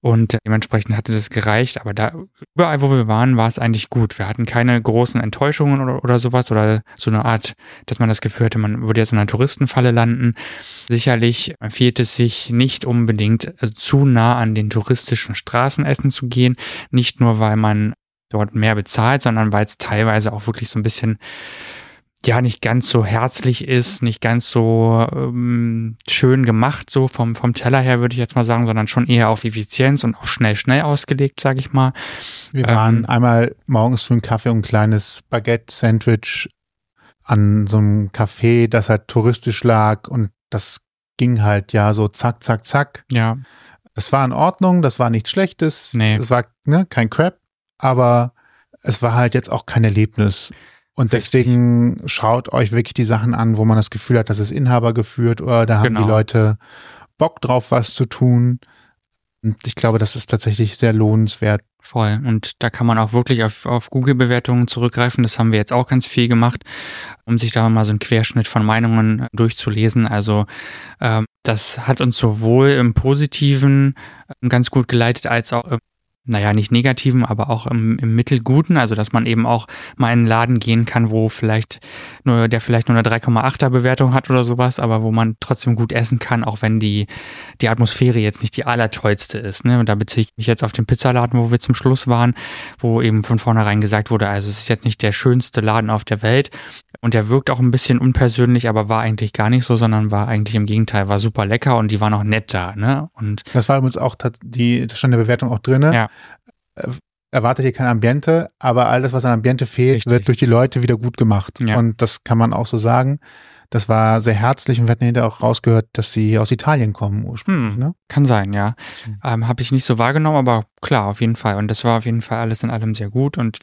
S2: Und dementsprechend hatte das gereicht. Aber da, überall, wo wir waren, war es eigentlich gut. Wir hatten keine großen Enttäuschungen oder, oder sowas oder so eine Art, dass man das Gefühl hatte, man würde jetzt in einer Touristenfalle landen. Sicherlich empfiehlt es sich nicht unbedingt äh, zu nah an den touristischen Straßenessen zu gehen. Nicht nur, weil man dort mehr bezahlt, sondern weil es teilweise auch wirklich so ein bisschen ja nicht ganz so herzlich ist, nicht ganz so ähm, schön gemacht, so vom, vom Teller her würde ich jetzt mal sagen, sondern schon eher auf Effizienz und auf schnell, schnell ausgelegt, sage ich mal.
S1: Wir
S2: Ähm,
S1: waren einmal morgens für einen Kaffee und ein kleines Baguette-Sandwich an so einem Café, das halt touristisch lag und das ging halt ja so zack, zack, zack.
S2: Ja,
S1: Das war in Ordnung, das war nichts Schlechtes.
S2: Nee.
S1: Es war ne, kein Crap, aber es war halt jetzt auch kein Erlebnis. Und
S2: Richtig.
S1: deswegen schaut euch wirklich die Sachen an, wo man das Gefühl hat, das ist Inhaber geführt oder da haben
S2: Genau.
S1: die Leute Bock drauf, was zu tun. Und ich glaube, das ist tatsächlich sehr lohnenswert.
S2: Voll. Und da kann man auch wirklich auf, auf Google-Bewertungen zurückgreifen. Das haben wir jetzt auch ganz viel gemacht, um sich da mal so einen Querschnitt von Meinungen durchzulesen. Also ähm, das hat uns sowohl im Positiven ähm, ganz gut geleitet, als auch im naja, nicht negativen, aber auch im, im Mittelguten, also dass man eben auch mal in einen Laden gehen kann, wo vielleicht nur, der vielleicht nur eine 3,8er Bewertung hat oder sowas, aber wo man trotzdem gut essen kann, auch wenn die, die Atmosphäre jetzt nicht die allertollste ist. Ne? Und da beziehe ich mich jetzt auf den Pizzaladen, wo wir zum Schluss waren, wo eben von vornherein gesagt wurde, also es ist jetzt nicht der schönste Laden auf der Welt und der wirkt auch ein bisschen unpersönlich, aber war eigentlich gar nicht so, sondern war eigentlich im Gegenteil, war super lecker und die waren auch nett da. Ne? Und
S1: Das war übrigens auch, die, das stand in der Bewertung auch drin.
S2: Ja.
S1: Erwartet ihr kein Ambiente, aber alles, was an Ambiente fehlt,
S2: Richtig.
S1: wird durch die Leute wieder gut gemacht.
S2: Ja.
S1: Und das kann man auch so sagen. Das war sehr herzlich und wir hatten hinterher auch rausgehört, dass sie aus Italien kommen ursprünglich.
S2: Hm.
S1: Ne?
S2: Kann sein, ja.
S1: Hm.
S2: Ähm, Habe ich nicht so wahrgenommen, aber klar, auf jeden Fall. Und das war auf jeden Fall alles in allem sehr gut. Und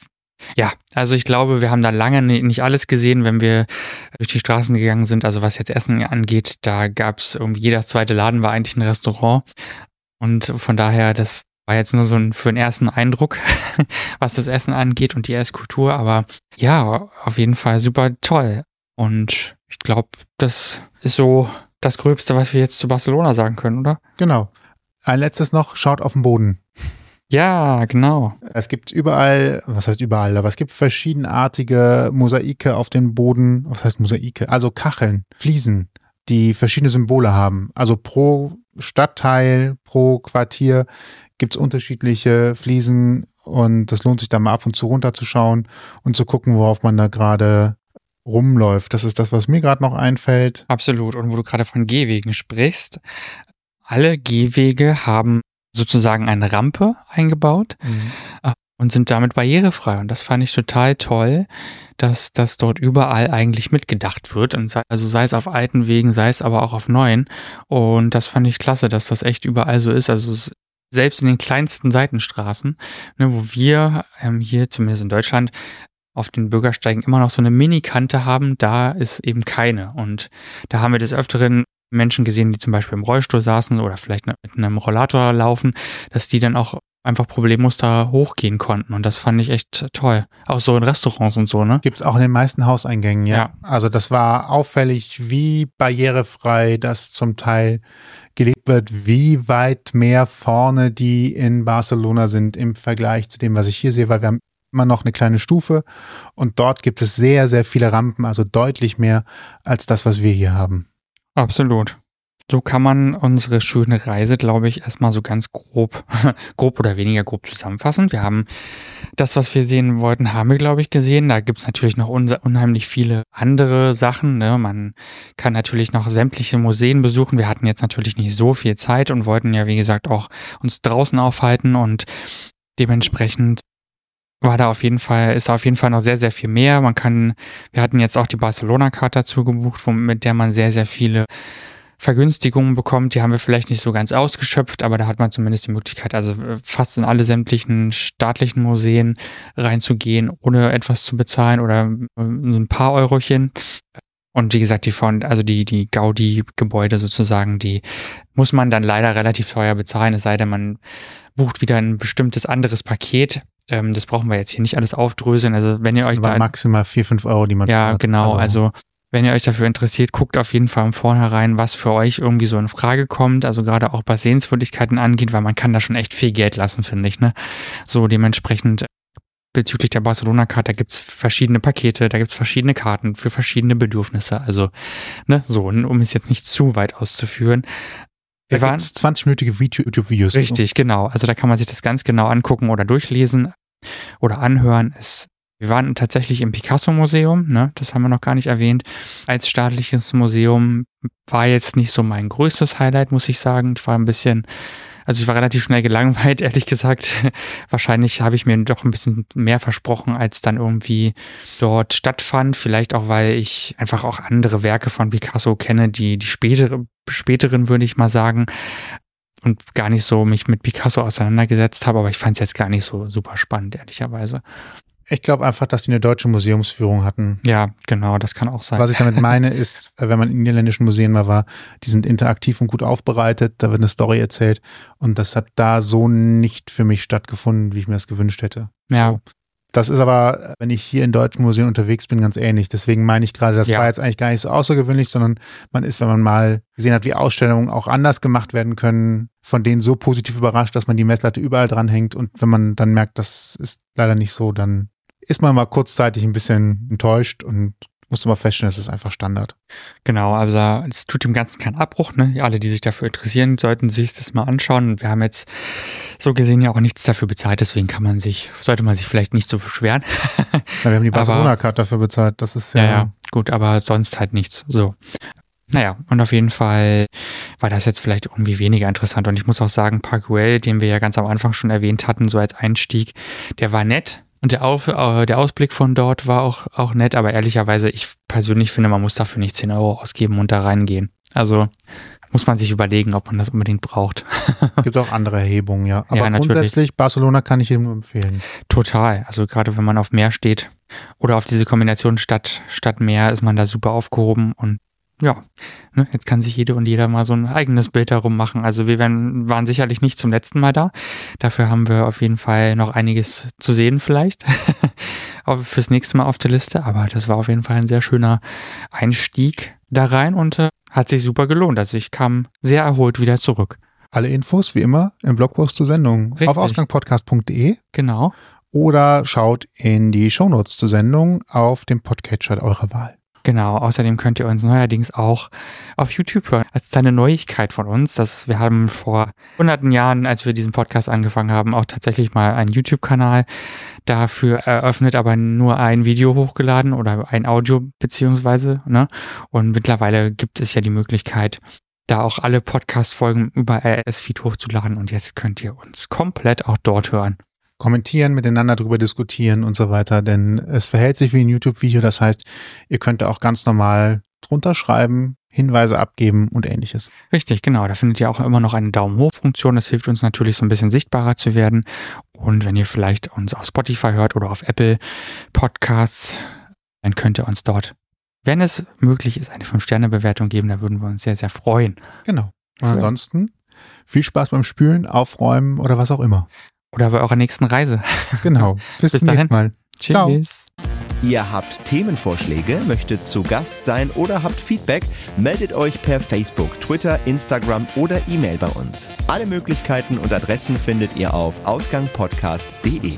S2: ja, also ich glaube, wir haben da lange ni- nicht alles gesehen, wenn wir durch die Straßen gegangen sind. Also was jetzt Essen angeht, da gab es irgendwie jeder zweite Laden war eigentlich ein Restaurant. Und von daher, das war jetzt nur so ein für den ersten Eindruck, *laughs* was das Essen angeht und die Esskultur. Aber ja, auf jeden Fall super toll. Und ich glaube, das ist so das Gröbste, was wir jetzt zu Barcelona sagen können, oder?
S1: Genau. Ein letztes noch, schaut auf den Boden.
S2: Ja, genau.
S1: Es gibt überall, was heißt überall, aber es gibt verschiedenartige Mosaike auf dem Boden. Was heißt Mosaike? Also Kacheln, Fliesen, die verschiedene Symbole haben. Also pro Stadtteil, pro Quartier gibt's unterschiedliche Fliesen und das lohnt sich da mal ab und zu runterzuschauen und zu gucken, worauf man da gerade rumläuft. Das ist das, was mir gerade noch einfällt.
S2: Absolut. Und wo du gerade von Gehwegen sprichst, alle Gehwege haben sozusagen eine Rampe eingebaut und sind damit barrierefrei. Und das fand ich total toll, dass das dort überall eigentlich mitgedacht wird. Und sei, also sei es auf alten Wegen, sei es aber auch auf neuen. Und das fand ich klasse, dass das echt überall so ist. Also selbst in den kleinsten Seitenstraßen, ne, wo wir ähm, hier, zumindest in Deutschland, auf den Bürgersteigen immer noch so eine Mini-Kante haben, da ist eben keine. Und da haben wir des Öfteren Menschen gesehen, die zum Beispiel im Rollstuhl saßen oder vielleicht mit einem Rollator laufen, dass die dann auch einfach problemlos da hochgehen konnten. Und das fand ich echt toll. Auch so in Restaurants und so, ne?
S1: Gibt's auch in den meisten Hauseingängen, ja.
S2: Ja.
S1: Also das war auffällig, wie barrierefrei das zum Teil gelebt wird, wie weit mehr vorne die in Barcelona sind im Vergleich zu dem, was ich hier sehe, weil wir haben immer noch eine kleine Stufe und dort gibt es sehr, sehr viele Rampen, also deutlich mehr als das, was wir hier haben.
S2: Absolut. So kann man unsere schöne Reise, glaube ich, erstmal so ganz grob, *laughs* grob oder weniger grob zusammenfassen. Wir haben das, was wir sehen wollten, haben wir, glaube ich, gesehen. Da gibt es natürlich noch un unheimlich viele andere Sachen. Ne? Man kann natürlich noch sämtliche Museen besuchen. Wir hatten jetzt natürlich nicht so viel Zeit und wollten ja, wie gesagt, auch uns draußen aufhalten und dementsprechend war da auf jeden Fall, ist da auf jeden Fall noch sehr, sehr viel mehr. Man kann, wir hatten jetzt auch die Barcelona-Karte dazu gebucht, mit der man sehr, sehr viele Vergünstigungen bekommt. Die haben wir vielleicht nicht so ganz ausgeschöpft, aber da hat man zumindest die Möglichkeit, also äh, fast in alle sämtlichen staatlichen Museen reinzugehen, ohne etwas zu bezahlen oder äh, so ein paar Eurochen. Und wie gesagt, die von, also die, die Gaudi-Gebäude sozusagen, die muss man dann leider relativ teuer bezahlen, es sei denn, man bucht wieder ein bestimmtes anderes Paket. Ähm, das brauchen wir jetzt hier nicht alles aufdröseln. Also wenn ihr
S1: Das
S2: euch da
S1: maximal vier, fünf Euro, die man
S2: ja,
S1: spart.
S2: genau. Also, wenn ihr euch dafür interessiert, guckt auf jeden Fall im Vornherein, was für euch irgendwie so in Frage kommt. Also gerade auch was Sehenswürdigkeiten angeht, weil man kann da schon echt viel Geld lassen, finde ich. Ne? So dementsprechend bezüglich der Barcelona-Karte, da gibt's verschiedene Pakete, da gibt's verschiedene Karten für verschiedene Bedürfnisse. Also, ne, so, um es jetzt nicht zu weit auszuführen. Wir
S1: da
S2: waren,
S1: gibt's 20-minütige YouTube-Videos.
S2: Richtig, genau. Also da kann man sich das ganz genau angucken oder durchlesen oder anhören. Es, wir waren tatsächlich im Picasso-Museum, ne? das haben wir noch gar nicht erwähnt. Als staatliches Museum war jetzt nicht so mein größtes Highlight, muss ich sagen. Ich war ein bisschen, also ich war relativ schnell gelangweilt, *laughs* ehrlich gesagt. Wahrscheinlich habe ich mir doch ein bisschen mehr versprochen, als dann irgendwie dort stattfand. Vielleicht auch, weil ich einfach auch andere Werke von Picasso kenne, die, die spätere, späteren, würde ich mal sagen und gar nicht so mich mit Picasso auseinandergesetzt habe, aber ich fand es jetzt gar nicht so super spannend, ehrlicherweise.
S1: Ich glaube einfach, dass die eine deutsche Museumsführung hatten.
S2: Ja, genau, das kann auch sein.
S1: Was ich damit meine, ist, äh, wenn man in niederländischen Museen mal war, die sind interaktiv und gut aufbereitet, da wird eine Story erzählt und das hat da so nicht für mich stattgefunden, wie ich mir das gewünscht hätte.
S2: Ja.
S1: So. Das ist aber, wenn ich hier in deutschen Museen unterwegs bin, ganz ähnlich. Deswegen meine ich gerade, das
S2: Ja.
S1: war jetzt eigentlich gar nicht so außergewöhnlich, sondern man ist, wenn man mal gesehen hat, wie Ausstellungen auch anders gemacht werden können, von denen so positiv überrascht, dass man die Messlatte überall dranhängt. Und wenn man dann merkt, das ist leider nicht so, dann ist man mal kurzzeitig ein bisschen enttäuscht und musste mal feststellen, es ist einfach Standard.
S2: Genau, also es tut dem Ganzen keinen Abbruch. Ne? Alle, die sich dafür interessieren, sollten sich das mal anschauen. Und wir haben jetzt so gesehen ja auch nichts dafür bezahlt, deswegen kann man sich, sollte man sich vielleicht nicht so beschweren.
S1: Ja, wir haben die *laughs* Barcelona-Card dafür bezahlt. Das ist ja,
S2: Ja, ja, gut, aber sonst halt nichts. So. Naja, und auf jeden Fall war das jetzt vielleicht irgendwie weniger interessant. Und ich muss auch sagen, Parkwell, den wir ja ganz am Anfang schon erwähnt hatten, so als Einstieg, der war nett. Und der, Auf, äh, der Ausblick von dort war auch, auch nett, aber ehrlicherweise, ich persönlich finde, man muss dafür nicht 10 Euro ausgeben und da reingehen. Also muss man sich überlegen, ob man das unbedingt braucht. *laughs*
S1: gibt auch andere Erhebungen, ja. Aber
S2: Ja,
S1: grundsätzlich, Barcelona kann ich jedem nur empfehlen.
S2: Total. Also gerade wenn man auf Meer steht oder auf diese Kombination Stadt, Stadt Meer, ist man da super aufgehoben und ja, ne, jetzt kann sich jede und jeder mal so ein eigenes Bild darum machen. Also wir werden, waren sicherlich nicht zum letzten Mal da. Dafür haben wir auf jeden Fall noch einiges zu sehen vielleicht. *laughs* Fürs nächste Mal auf der Liste. Aber das war auf jeden Fall ein sehr schöner Einstieg da rein und äh, hat sich super gelohnt. Also ich kam sehr erholt wieder zurück.
S1: Alle Infos, wie immer, im Blogpost zur Sendung
S2: Richtig.
S1: auf ausgangpodcast.de
S2: Genau.
S1: oder schaut in die Shownotes zur Sendung auf dem Podcatcher eurer Wahl.
S2: Genau, außerdem könnt ihr uns neuerdings auch auf YouTube hören. Als kleine Neuigkeit von uns, dass wir haben vor hunderten Jahren, als wir diesen Podcast angefangen haben, auch tatsächlich mal einen YouTube-Kanal dafür eröffnet, aber nur ein Video hochgeladen oder ein Audio beziehungsweise. Ne? Und mittlerweile gibt es ja die Möglichkeit, da auch alle Podcast-Folgen über RS-Feed hochzuladen und jetzt könnt ihr uns komplett auch dort hören.
S1: Kommentieren, miteinander drüber diskutieren und so weiter, denn es verhält sich wie ein YouTube-Video. Das heißt, ihr könnt da auch ganz normal drunter schreiben, Hinweise abgeben und ähnliches.
S2: Richtig, genau. Da findet ihr auch immer noch eine Daumen hoch Funktion. Das hilft uns natürlich so ein bisschen sichtbarer zu werden. Und wenn ihr vielleicht uns auf Spotify hört oder auf Apple Podcasts, dann könnt ihr uns dort, wenn es möglich ist, eine 5-Sterne-Bewertung geben. Da würden wir uns sehr, sehr freuen.
S1: Genau. Und ansonsten viel Spaß beim Spülen, Aufräumen oder was auch immer.
S2: Oder bei eurer nächsten Reise.
S1: Genau. *laughs* Bis,
S2: Bis
S1: zum nächsten Mal.
S2: Tschüss.
S3: Ihr habt Themenvorschläge, möchtet zu Gast sein oder habt Feedback, meldet euch per Facebook, Twitter, Instagram oder E-Mail bei uns. Alle Möglichkeiten und Adressen findet ihr auf ausgangpodcast.de.